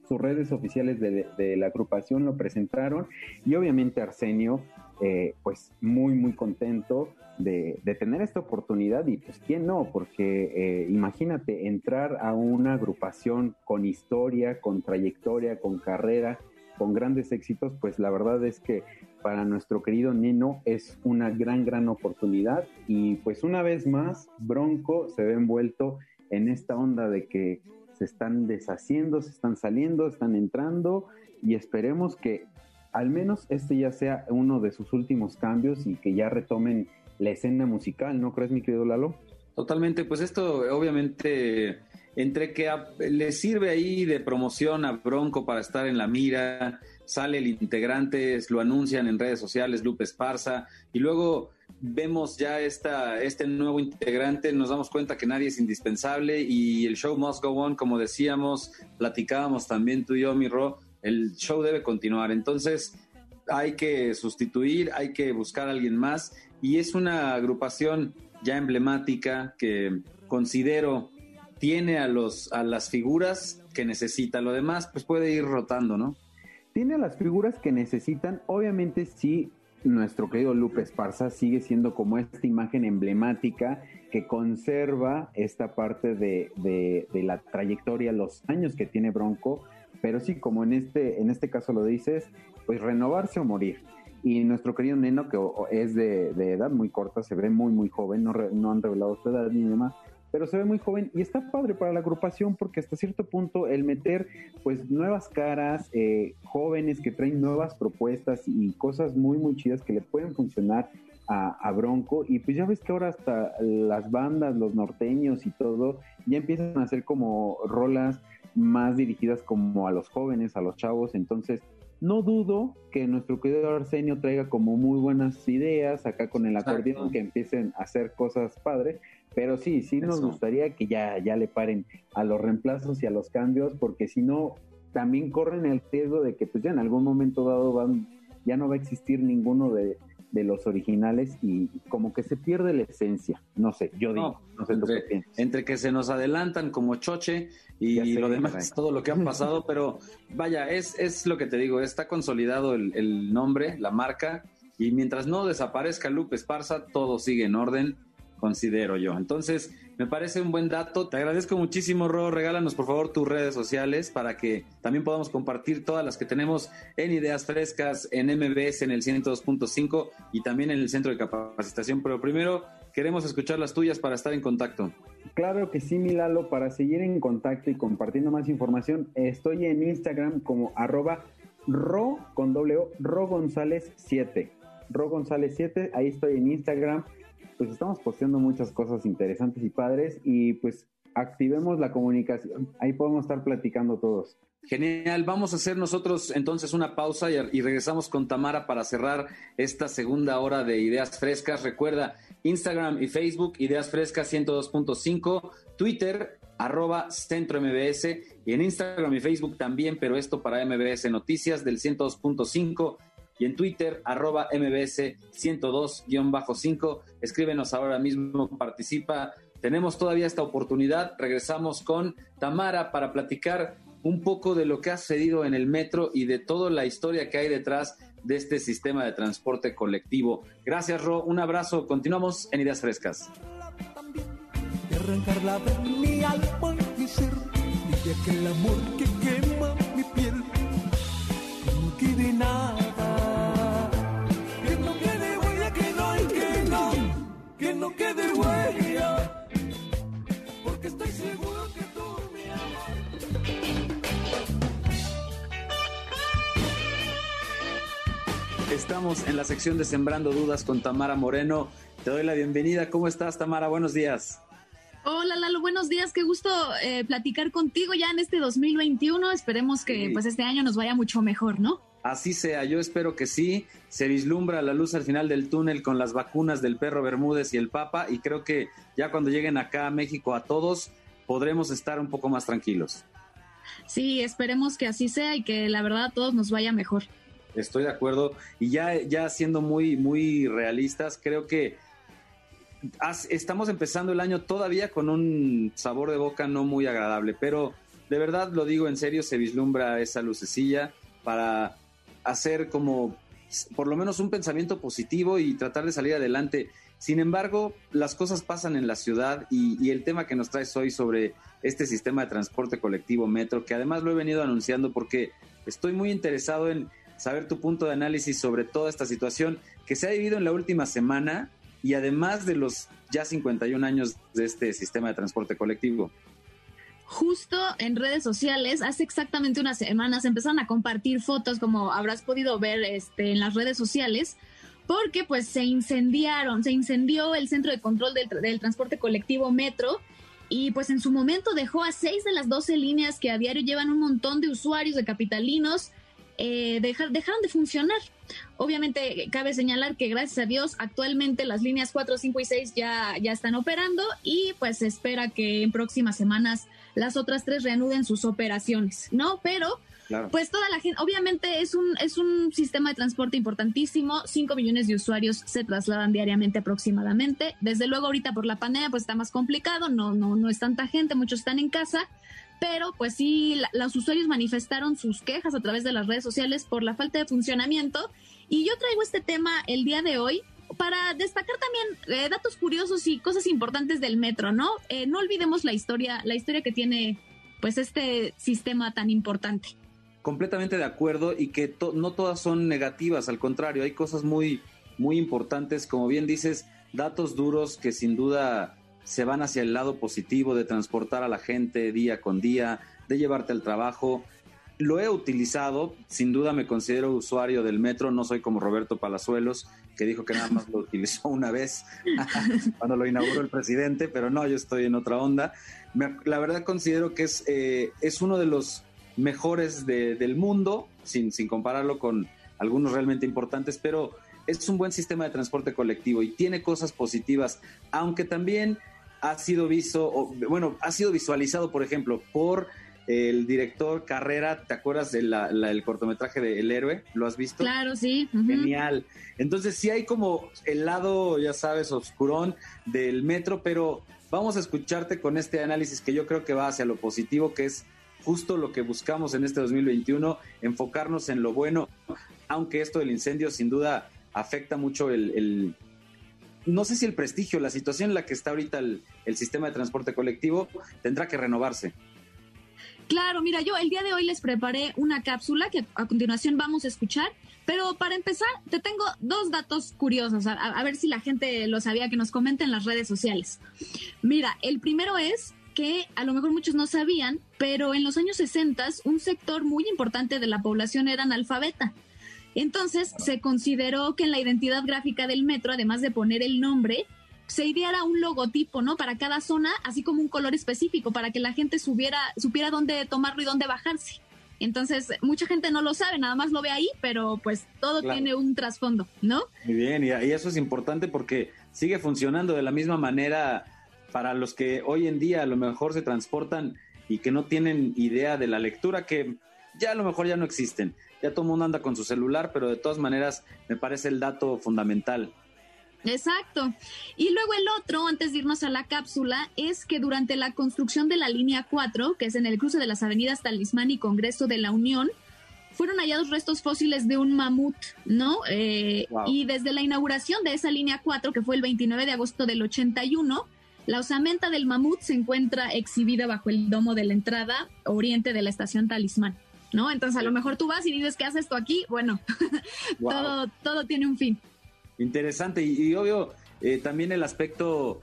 sus redes oficiales de, de, la agrupación lo presentaron y obviamente Arsenio eh, pues muy muy contento de, de, tener esta oportunidad y pues quién no, porque eh, imagínate entrar a una agrupación con historia, con trayectoria, con carrera, con grandes éxitos, pues la verdad es que para nuestro querido Nino es una gran, gran oportunidad y pues una vez más Bronco se ve envuelto en esta onda de que se están deshaciendo, se están saliendo, están entrando y esperemos que al menos este ya sea uno de sus últimos cambios y que ya retomen la escena musical, ¿no crees, mi querido Lalo? Totalmente, pues esto obviamente entre que le sirve ahí de promoción a Bronco para estar en la mira, sale el integrante, lo anuncian en redes sociales, Lupe Esparza, y luego vemos ya esta, este nuevo integrante, nos damos cuenta que nadie es indispensable y el show must go on, como decíamos, platicábamos también tú y yo, mi Ro, el show debe continuar. Entonces hay que sustituir, hay que buscar a alguien más y es una agrupación ya emblemática que considero tiene a, los, a las figuras que necesita. Lo demás pues puede ir rotando, ¿no? Tiene a las figuras que necesitan, obviamente sí nuestro querido Lupe Esparza sigue siendo como esta imagen emblemática que conserva esta parte de, de, de, la trayectoria, los años que tiene Bronco, pero sí, como en este, en este caso lo dices, pues renovarse o morir. Y nuestro querido Neno, que es de, de edad muy corta, se ve muy, muy joven, no, re, no han revelado su edad ni demás, pero se ve muy joven y está padre para la agrupación porque hasta cierto punto el meter pues nuevas caras, eh, jóvenes que traen nuevas propuestas y cosas muy muy chidas que le pueden funcionar a, a, Bronco. Y pues ya ves que ahora hasta las bandas, los norteños y todo ya empiezan a hacer como rolas más dirigidas como a los jóvenes, a los chavos, entonces no dudo que nuestro querido Arsenio traiga como muy buenas ideas acá con el acordeón, que empiecen a hacer cosas padres, pero sí, sí nos Eso. gustaría que ya, ya le paren a los reemplazos y a los cambios, porque si no, también corren el riesgo de que pues ya en algún momento dado van, ya no va a existir ninguno de, de los originales y como que se pierde la esencia. No sé, yo digo, no, sé entre, entre, que se nos adelantan como choche y lo demás, todo lo que han pasado, pero vaya, es, es lo que te digo, está consolidado el, el nombre, la marca, y mientras no desaparezca Lupe Esparza, todo sigue en orden considero yo. Entonces, me parece un buen dato. Te agradezco muchísimo, Ro. Regálanos, por favor, tus redes sociales para que también podamos compartir todas las que tenemos en Ideas Frescas, en MBS, en el 102.5 y también en el Centro de Capacitación. Pero primero, queremos escuchar las tuyas para estar en contacto. Claro que sí, Milalo. Para seguir en contacto y compartiendo más información, estoy en Instagram como arroba ro con doble o, ro González 7. Ro González 7, ahí estoy en Instagram pues estamos posteando muchas cosas interesantes y padres y pues activemos la comunicación. Ahí podemos estar platicando todos. Genial, vamos a hacer nosotros entonces una pausa y, regresamos con Tamara para cerrar esta segunda hora de Ideas Frescas. Recuerda, Instagram y Facebook, Ideas Frescas 102.5, Twitter, arroba Centro MBS y en Instagram y Facebook también, pero esto para MBS Noticias del 102.5 y en Twitter, arroba MBS 102-5. Escríbenos ahora mismo, participa. Tenemos todavía esta oportunidad. Regresamos con Tamara para platicar un poco de lo que ha sucedido en el metro y de toda la historia que hay detrás de este sistema de transporte colectivo. Gracias, Ro. Un abrazo. Continuamos en Ideas Frescas. amor que quema mi piel, no quede huella, porque estoy seguro que tú me Estamos en la sección de Sembrando Dudas con Tamara Moreno. Te doy la bienvenida. ¿Cómo estás, Tamara? Buenos días. Hola Lalo, buenos días, qué gusto eh, platicar contigo ya en este 2021. Esperemos que pues este año nos vaya mucho mejor, ¿no? Así sea, yo espero que sí. Se vislumbra la luz al final del túnel con las vacunas del perro Bermúdez y el Papa y creo que ya cuando lleguen acá a México a todos podremos estar un poco más tranquilos. Sí, esperemos que así sea y que la verdad a todos nos vaya mejor. Estoy de acuerdo y ya, ya siendo muy, muy realistas, creo que estamos empezando el año todavía con un sabor de boca no muy agradable, pero de verdad lo digo en serio, se vislumbra esa lucecilla para hacer como por lo menos un pensamiento positivo y tratar de salir adelante. Sin embargo, las cosas pasan en la ciudad y, el tema que nos traes hoy sobre este sistema de transporte colectivo metro, que además lo he venido anunciando porque estoy muy interesado en saber tu punto de análisis sobre toda esta situación que se ha vivido en la última semana y además de los ya 51 años de este sistema de transporte colectivo justo en redes sociales, hace exactamente unas semanas empezaron a compartir fotos, como habrás podido ver este, en las redes sociales, porque pues se incendiaron, se incendió el centro de control del, transporte colectivo Metro y pues en su momento dejó a seis de las doce líneas que a diario llevan un montón de usuarios de capitalinos eh, dejar, dejaron de funcionar. Obviamente cabe señalar que gracias a Dios actualmente las líneas 4, 5 y 6 ya, ya están operando y pues se espera que en próximas semanas las otras tres reanuden sus operaciones, ¿no? Pero Pues toda la gente, obviamente es un, es un sistema de transporte importantísimo, 5 millones de usuarios se trasladan diariamente aproximadamente. Desde luego ahorita por la pandemia pues está más complicado, no, no, no es tanta gente, muchos están en casa, pero pues sí, los usuarios manifestaron sus quejas a través de las redes sociales por la falta de funcionamiento. Y yo traigo este tema el día de hoy para destacar también eh, datos curiosos y cosas importantes del metro, ¿no? Eh, no olvidemos la historia, la historia que tiene pues este sistema tan importante. Completamente de acuerdo y que no todas son negativas, al contrario, hay cosas muy, muy importantes, como bien dices, datos duros que sin duda se van hacia el lado positivo de transportar a la gente día con día, de llevarte al trabajo. Lo he utilizado, sin duda me considero usuario del metro, no soy como Roberto Palazuelos, que dijo que nada más lo utilizó una vez cuando lo inauguró el presidente, pero no, yo estoy en otra onda. la verdad considero que es, eh, es uno de los mejores del mundo, sin, sin compararlo con algunos realmente importantes, pero es un buen sistema de transporte colectivo y tiene cosas positivas, aunque también ha sido visto, bueno, ha sido visualizado, por ejemplo, por el director Carrera, ¿te acuerdas del el cortometraje de El Héroe? ¿Lo has visto? Claro, sí. Genial. Entonces sí hay como el lado, ya sabes, oscurón del metro, pero vamos a escucharte con este análisis que yo creo que va hacia lo positivo, que es justo lo que buscamos en este 2021, enfocarnos en lo bueno, aunque esto del incendio sin duda afecta mucho el, no sé si el prestigio, la situación en la que está ahorita el sistema de transporte colectivo tendrá que renovarse. Claro, mira, yo el día de hoy les preparé una cápsula que a continuación vamos a escuchar, pero para empezar te tengo dos datos curiosos, a, ver si la gente lo sabía, que nos comenten en las redes sociales. Mira, el primero es que a lo mejor muchos no sabían, pero en los años 60 un sector muy importante de la población era analfabeta. Entonces se consideró que en la identidad gráfica del metro, además de poner el nombre, se ideara un logotipo, ¿no? Para cada zona, así como un color específico, para que la gente subiera, supiera dónde tomarlo y dónde bajarse. Entonces, mucha gente no lo sabe, nada más lo ve ahí, pero pues todo tiene un trasfondo, ¿no? Muy bien, y, eso es importante porque sigue funcionando de la misma manera para los que hoy en día a lo mejor se transportan y que no tienen idea de la lectura, que ya a lo mejor ya no existen. Ya todo el mundo anda con su celular, pero de todas maneras me parece el dato fundamental. Exacto. Y luego el otro, antes de irnos a la cápsula, es que durante la construcción de la línea 4, que es en el cruce de las avenidas Talismán y Congreso de la Unión, fueron hallados restos fósiles de un mamut, ¿no? Eh, y desde la inauguración de esa línea 4, que fue el 29 de agosto del 81, la osamenta del mamut se encuentra exhibida bajo el domo de la entrada oriente de la estación Talismán, ¿no? Entonces a lo mejor tú vas y dices, ¿qué haces esto aquí? Bueno, todo, todo tiene un fin. Interesante. Y, obvio eh, también el aspecto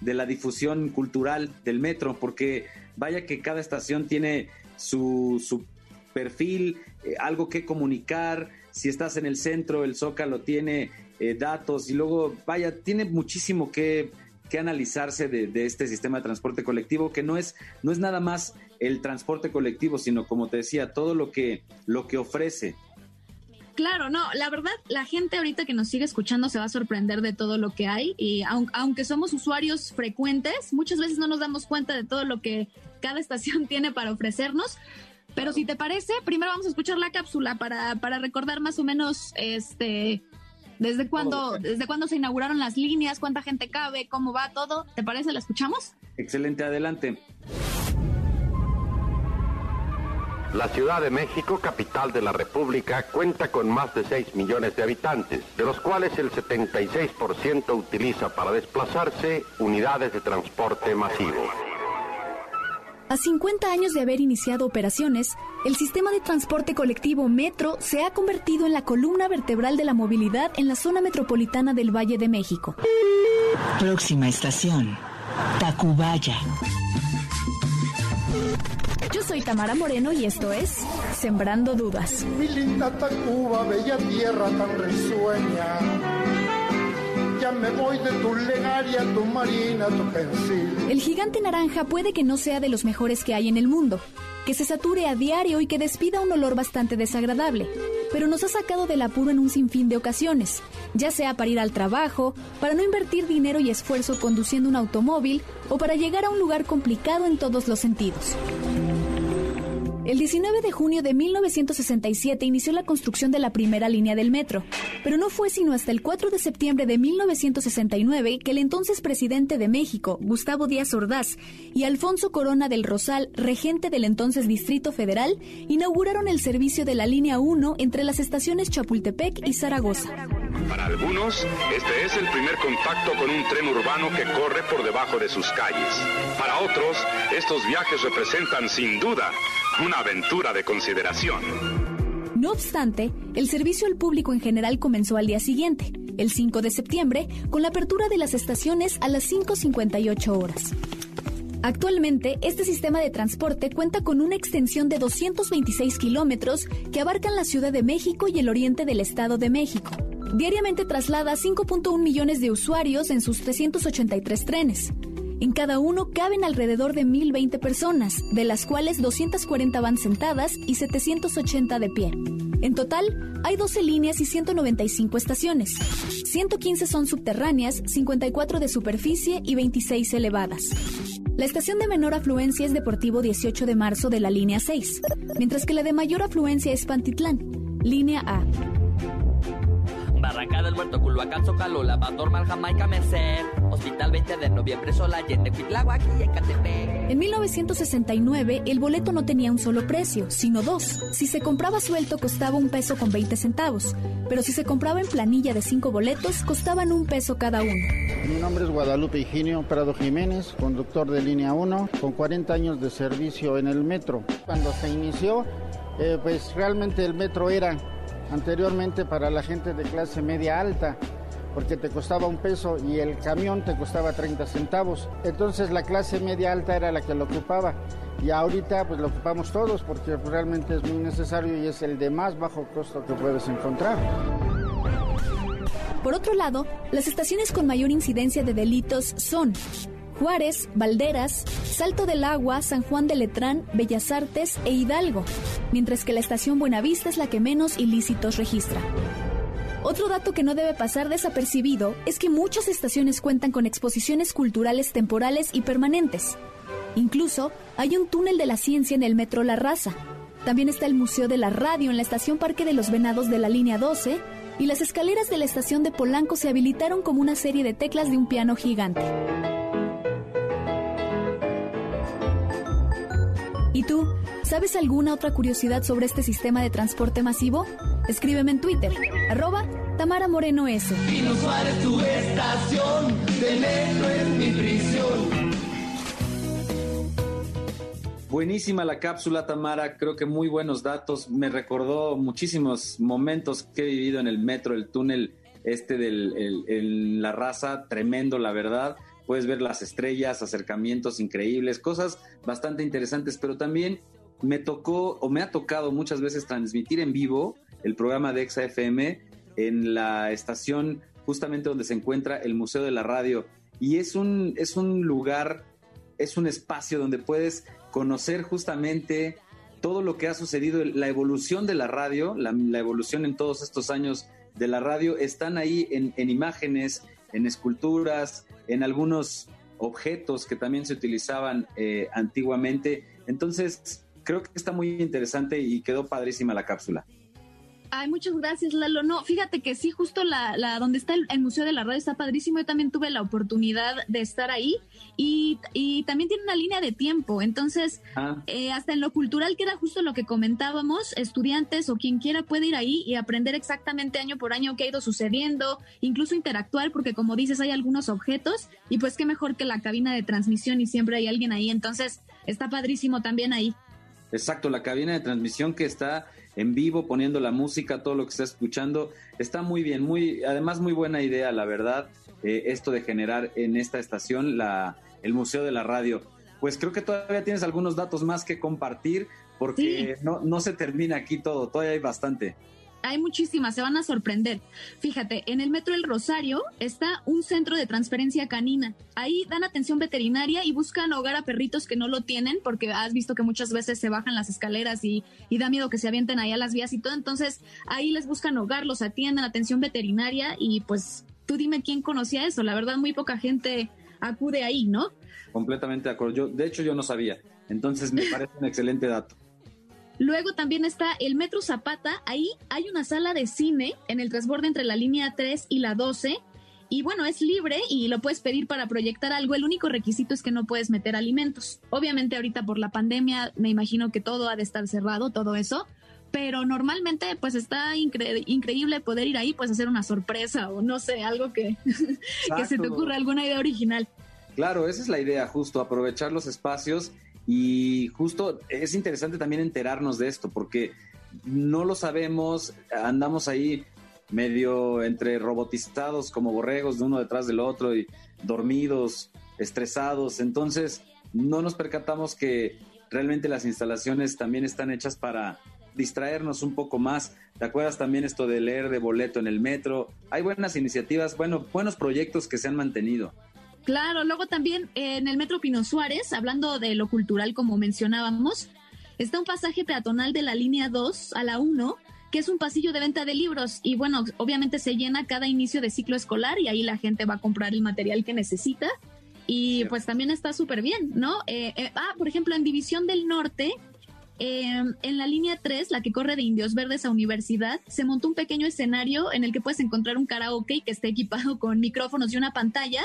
de la difusión cultural del metro, porque vaya que cada estación tiene su, su perfil, eh, algo que comunicar, si estás en el centro, el Zócalo tiene eh, datos. Y luego, vaya, tiene muchísimo que, que analizarse de, de, este sistema de transporte colectivo, que no es, no es nada más el transporte colectivo, sino como te decía, todo lo que, lo que ofrece. Claro, no, la verdad, la gente ahorita que nos sigue escuchando se va a sorprender de todo lo que hay y aunque somos usuarios frecuentes, muchas veces no nos damos cuenta de todo lo que cada estación tiene para ofrecernos. Pero si te parece, primero vamos a escuchar la cápsula para, para recordar más o menos este desde cuándo, desde cuándo se inauguraron las líneas, cuánta gente cabe, cómo va todo. ¿Te parece? ¿La escuchamos? Excelente, adelante. La Ciudad de México, capital de la República, cuenta con más de 6 millones de habitantes, de los cuales el 76% utiliza para desplazarse unidades de transporte masivo. A 50 años de haber iniciado operaciones, el sistema de transporte colectivo Metro se ha convertido en la columna vertebral de la movilidad en la zona metropolitana del Valle de México. Próxima estación, Tacubaya. Yo soy Tamara Moreno y esto es Sembrando Dudas. Mi linda Tacuba, bella tierra tan risueña. Ya me voy de tu legaria, tu marina, tu pensil. El gigante naranja puede que no sea de los mejores que hay en el mundo, que se sature a diario y que despida un olor bastante desagradable, pero nos ha sacado del apuro en un sinfín de ocasiones, ya sea para ir al trabajo, para no invertir dinero y esfuerzo conduciendo un automóvil o para llegar a un lugar complicado en todos los sentidos. El 19 de junio de 1967 inició la construcción de la primera línea del metro, pero no fue sino hasta el 4 de septiembre de 1969 que el entonces presidente de México, Gustavo Díaz Ordaz, y Alfonso Corona del Rosal, regente del entonces Distrito Federal, inauguraron el servicio de la línea 1 entre las estaciones Chapultepec y Zaragoza. Para algunos, este es el primer contacto con un tren urbano que corre por debajo de sus calles. Para otros, estos viajes representan sin duda una aventura de consideración. No obstante, el servicio al público en general comenzó al día siguiente, el 5 de septiembre, con la apertura de las estaciones a las 5.58 horas. Actualmente, este sistema de transporte cuenta con una extensión de 226 kilómetros que abarcan la Ciudad de México y el oriente del Estado de México. Diariamente traslada 5.1 millones de usuarios en sus 383 trenes. En cada uno caben alrededor de 1.020 personas, de las cuales 240 van sentadas y 780 de pie. En total, hay 12 líneas y 195 estaciones. 115 son subterráneas, 54 de superficie y 26 elevadas. La estación de menor afluencia es Deportivo 18 de marzo de la línea 6, mientras que la de mayor afluencia es Pantitlán, línea A. Barranca del Muerto, Culhuacán, Zócalo, Lavador, Mal, Jamaica, Merced, Hospital 20 de Noviembre, Solayete, Cuitláhuac y Ecatepec. En 1969, el boleto no tenía un solo precio, sino dos. Si se compraba suelto, costaba un peso con 20 centavos, pero si se compraba en planilla de cinco boletos, costaban un peso cada uno. Mi nombre es Guadalupe Higinio Prado Jiménez, conductor de línea 1, con 40 años de servicio en el metro. Cuando se inició, eh, pues realmente el metro era anteriormente para la gente de clase media alta, porque te costaba un peso y el camión te costaba 30 centavos. Entonces la clase media alta era la que lo ocupaba. Y ahorita pues lo ocupamos todos porque realmente es muy necesario y es el de más bajo costo que puedes encontrar. Por otro lado, las estaciones con mayor incidencia de delitos son Juárez, Valderas, Salto del Agua, San Juan de Letrán, Bellas Artes e Hidalgo, mientras que la estación Buenavista es la que menos ilícitos registra. Otro dato que no debe pasar desapercibido es que muchas estaciones cuentan con exposiciones culturales temporales y permanentes. Incluso hay un túnel de la ciencia en el metro La Raza. También está el Museo de la Radio en la estación Parque de los Venados de la línea 12 y las escaleras de la estación de Polanco se habilitaron como una serie de teclas de un piano gigante. ¿Y tú? ¿Sabes alguna otra curiosidad sobre este sistema de transporte masivo? Escríbeme en Twitter, arroba Tamara Moreno S. Pino Suárez, tu estación, de metro es mi prisión. Buenísima la cápsula, Tamara. Creo que muy buenos datos. Me recordó muchísimos momentos que he vivido en el metro, el túnel este de la raza. Tremendo, la verdad. Puedes ver las estrellas, acercamientos increíbles, cosas bastante interesantes, pero también me tocó o me ha tocado muchas veces transmitir en vivo el programa de Exa FM en la estación justamente donde se encuentra el Museo de la Radio. Y es un, es un lugar, es un espacio donde puedes conocer justamente todo lo que ha sucedido, la evolución de la radio, la, evolución en todos estos años de la radio, están ahí en, en imágenes, en esculturas, en algunos objetos que también se utilizaban eh, antiguamente. Entonces, creo que está muy interesante y quedó padrísima la cápsula. Ay, muchas gracias, Lalo. No, fíjate que sí, justo la, la donde está el, Museo de la Radio está padrísimo. Yo también tuve la oportunidad de estar ahí y, y también tiene una línea de tiempo. Entonces, Ah. eh, hasta en lo cultural, que era justo lo que comentábamos, estudiantes o quien quiera puede ir ahí y aprender exactamente año por año qué ha ido sucediendo, incluso interactuar, porque como dices, hay algunos objetos y pues qué mejor que la cabina de transmisión y siempre hay alguien ahí. Entonces, está padrísimo también ahí. Exacto, la cabina de transmisión que está en vivo poniendo la música, todo lo que está escuchando, está muy bien, muy, además muy buena idea, la verdad, eh, esto de generar en esta estación la, el Museo de la Radio. Pues creo que todavía tienes algunos datos más que compartir, porque no, no se termina aquí todo, todavía hay bastante. Hay muchísimas, se van a sorprender. Fíjate, en el Metro El Rosario está un centro de transferencia canina. Ahí dan atención veterinaria y buscan hogar a perritos que no lo tienen, porque has visto que muchas veces se bajan las escaleras y, y da miedo que se avienten ahí a las vías y todo. Entonces, ahí les buscan hogar, los atienden, atención veterinaria y pues tú dime quién conocía eso. La verdad, muy poca gente acude ahí, ¿no? Completamente de acuerdo. Yo, de hecho, yo no sabía. Entonces me parece un excelente dato. Luego también está el Metro Zapata. Ahí hay una sala de cine en el transborde entre la línea 3 y la 12. Y bueno, es libre y lo puedes pedir para proyectar algo. El único requisito es que no puedes meter alimentos. Obviamente ahorita por la pandemia me imagino que todo ha de estar cerrado, todo eso. Pero normalmente pues está incre- increíble poder ir ahí, pues hacer una sorpresa o no sé, algo que, que se te ocurra, alguna idea original. Claro, esa es la idea, justo, aprovechar los espacios y justo es interesante también enterarnos de esto, porque no lo sabemos, andamos ahí medio entre robotizados como borregos de uno detrás del otro y dormidos, estresados, entonces no nos percatamos que realmente las instalaciones también están hechas para distraernos un poco más. ¿Te acuerdas también esto de leer de boleto en el metro? Hay buenas iniciativas, bueno, buenos proyectos que se han mantenido. Claro, luego también eh, en el Metro Pino Suárez, hablando de lo cultural como mencionábamos, está un pasaje peatonal de la línea 2 a la 1, que es un pasillo de venta de libros y bueno, obviamente se llena cada inicio de ciclo escolar y ahí la gente va a comprar el material que necesita. y pues también está súper bien, ¿no? Eh, eh, ah, por ejemplo, en División del Norte, em, en la línea 3, la que corre de Indios Verdes a Universidad, se montó un pequeño escenario en el que puedes encontrar un karaoke que esté equipado con micrófonos y una pantalla.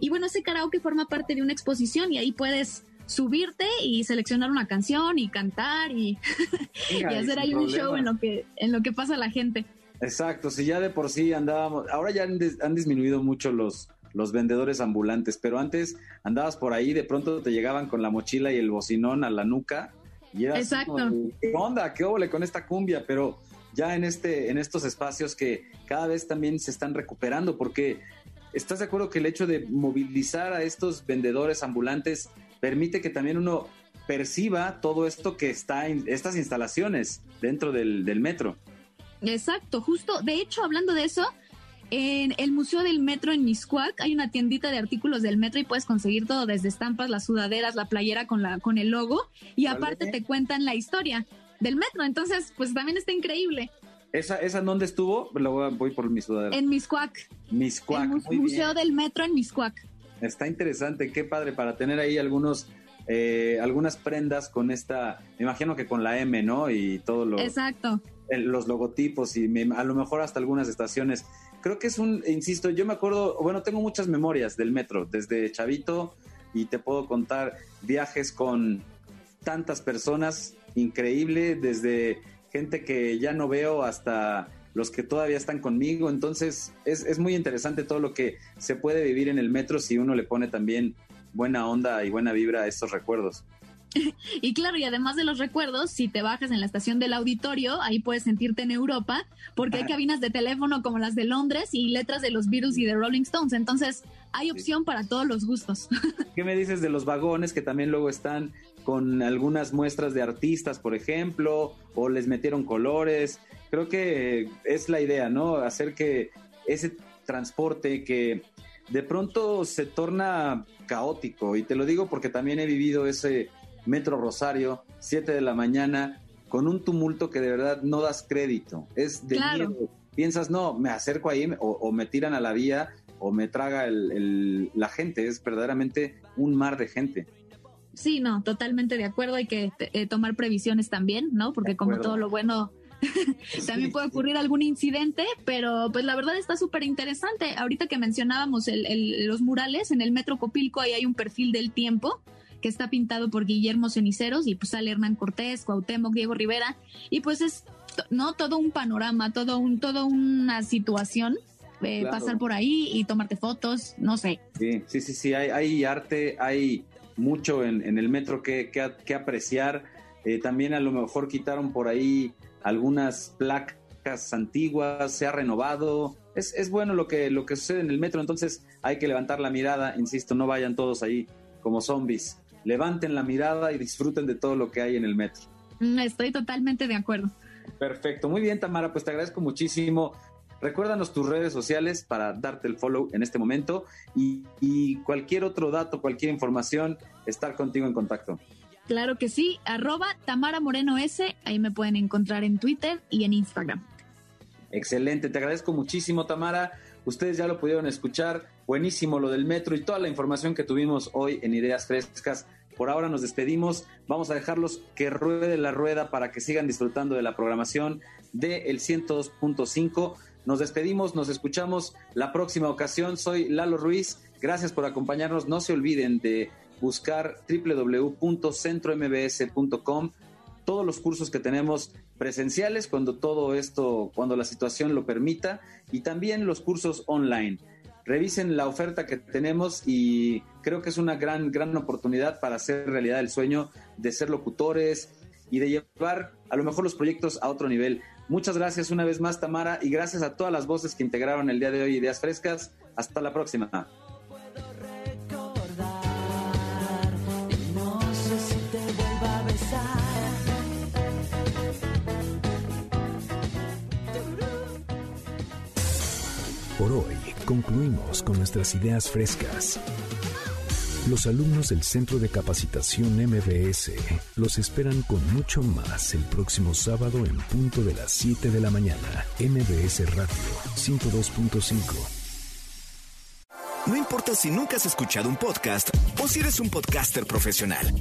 Y bueno, ese karaoke forma parte de una exposición y ahí puedes subirte y seleccionar una canción y cantar y, y hacer ahí un show en lo que en lo que pasa la gente. Exacto, si ya de por sí andábamos, ahora ya han, han disminuido mucho los, los vendedores ambulantes, pero antes andabas por ahí, de pronto te llegaban con la mochila y el bocinón a la nuca y era Exacto. ¿qué onda? ¿Qué óvole con esta cumbia? Pero ya en este en estos espacios que cada vez también se están recuperando porque ¿estás de acuerdo que el hecho de movilizar a estos vendedores ambulantes permite que también uno perciba todo esto que está en estas instalaciones dentro del, del metro? Exacto, justo, de hecho, hablando de eso, en el Museo del Metro en Miscuac hay una tiendita de artículos del metro y puedes conseguir todo desde estampas, las sudaderas, la playera con la con el logo y aparte te cuentan la historia del metro, entonces pues también está increíble. ¿Esa, esa dónde estuvo? Lo voy, voy por mi sudadera. En Miscuac. Miscuac. Mu- muy Museo bien. del Metro en Miscuac. Está interesante, qué padre para tener ahí algunos eh, algunas prendas con esta, me imagino que con la M, ¿no? Y todo lo Exacto. el- los logotipos y me- a lo mejor hasta algunas estaciones. Creo que es un, insisto, yo me acuerdo, bueno, tengo muchas memorias del metro desde chavito y te puedo contar viajes con tantas personas, increíble, desde gente que ya no veo hasta los que todavía están conmigo. Entonces es, es muy interesante todo lo que se puede vivir en el metro si uno le pone también buena onda y buena vibra a estos recuerdos. Y claro, y además de los recuerdos, si te bajas en la estación del auditorio, ahí puedes sentirte en Europa, porque hay cabinas de teléfono como las de Londres y letras de los Beatles y de Rolling Stones. Entonces, hay opción para todos los gustos. ¿Qué me dices de los vagones que también luego están con algunas muestras de artistas, por ejemplo, o les metieron colores? Creo que es la idea, ¿no? Hacer que ese transporte que de pronto se torna caótico, y te lo digo porque también he vivido ese Metro Rosario, 7 de la mañana, con un tumulto que de verdad no das crédito. Es de Claro. miedo. Piensas, no, me acerco ahí o, o me tiran a la vía o me traga el- el- la gente. Es verdaderamente un mar de gente. Sí, no, totalmente de acuerdo. Hay que eh, tomar previsiones también, ¿no? Porque como todo lo bueno, también puede ocurrir algún incidente, pero pues la verdad está súper interesante. Ahorita que mencionábamos el- el- los murales en el Metro Copilco, ahí hay un perfil del tiempo que está pintado por Guillermo Ceniceros y pues sale Hernán Cortés, Cuauhtémoc, Diego Rivera y pues es no todo un panorama, todo un todo una situación eh, Claro. pasar por ahí y tomarte fotos, no sé. Sí, sí, sí, sí, hay, hay arte, hay mucho en, en el metro que, que apreciar. Eh, también a lo mejor quitaron por ahí algunas placas antiguas, se ha renovado. Es, es bueno lo que, lo que sucede en el metro, entonces hay que levantar la mirada, insisto, no vayan todos ahí como zombies. Levanten la mirada y disfruten de todo lo que hay en el metro. Mm, Estoy totalmente de acuerdo. Perfecto, muy bien Tamara, pues te agradezco muchísimo. Recuérdanos tus redes sociales para darte el follow en este momento y, y cualquier otro dato, cualquier información, estar contigo en contacto. Claro que sí, arroba Tamara Moreno S, ahí me pueden encontrar en Twitter y en Instagram. Excelente, te agradezco muchísimo Tamara. Ustedes ya lo pudieron escuchar, buenísimo lo del metro y toda la información que tuvimos hoy en Ideas Frescas. Por ahora nos despedimos, vamos a dejarlos que ruede la rueda para que sigan disfrutando de la programación de el 102.5. Nos despedimos, nos escuchamos la próxima ocasión. Soy Lalo Ruiz, gracias por acompañarnos. No se olviden de buscar www.centrombs.com todos los cursos que tenemos presenciales cuando todo esto, cuando la situación lo permita, y también los cursos online. Revisen la oferta que tenemos y creo que es una gran, gran oportunidad para hacer realidad el sueño de ser locutores y de llevar a lo mejor los proyectos a otro nivel. Muchas gracias una vez más, Tamara, y gracias a todas las voces que integraron el día de hoy Ideas Frescas. Hasta la próxima. Por hoy concluimos con nuestras ideas frescas. Los alumnos del Centro de Capacitación MBS los esperan con mucho más el próximo sábado en punto de las 7 de la mañana. MBS Radio 102.5. No importa importa si nunca has escuchado un podcast o si eres un podcaster profesional.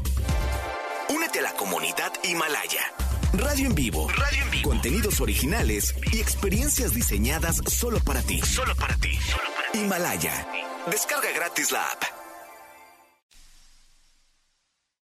Únete a la comunidad Himalaya. Radio en vivo. Radio en vivo. Contenidos originales y experiencias diseñadas solo para ti. Solo para ti. Himalaya. Descarga gratis la app.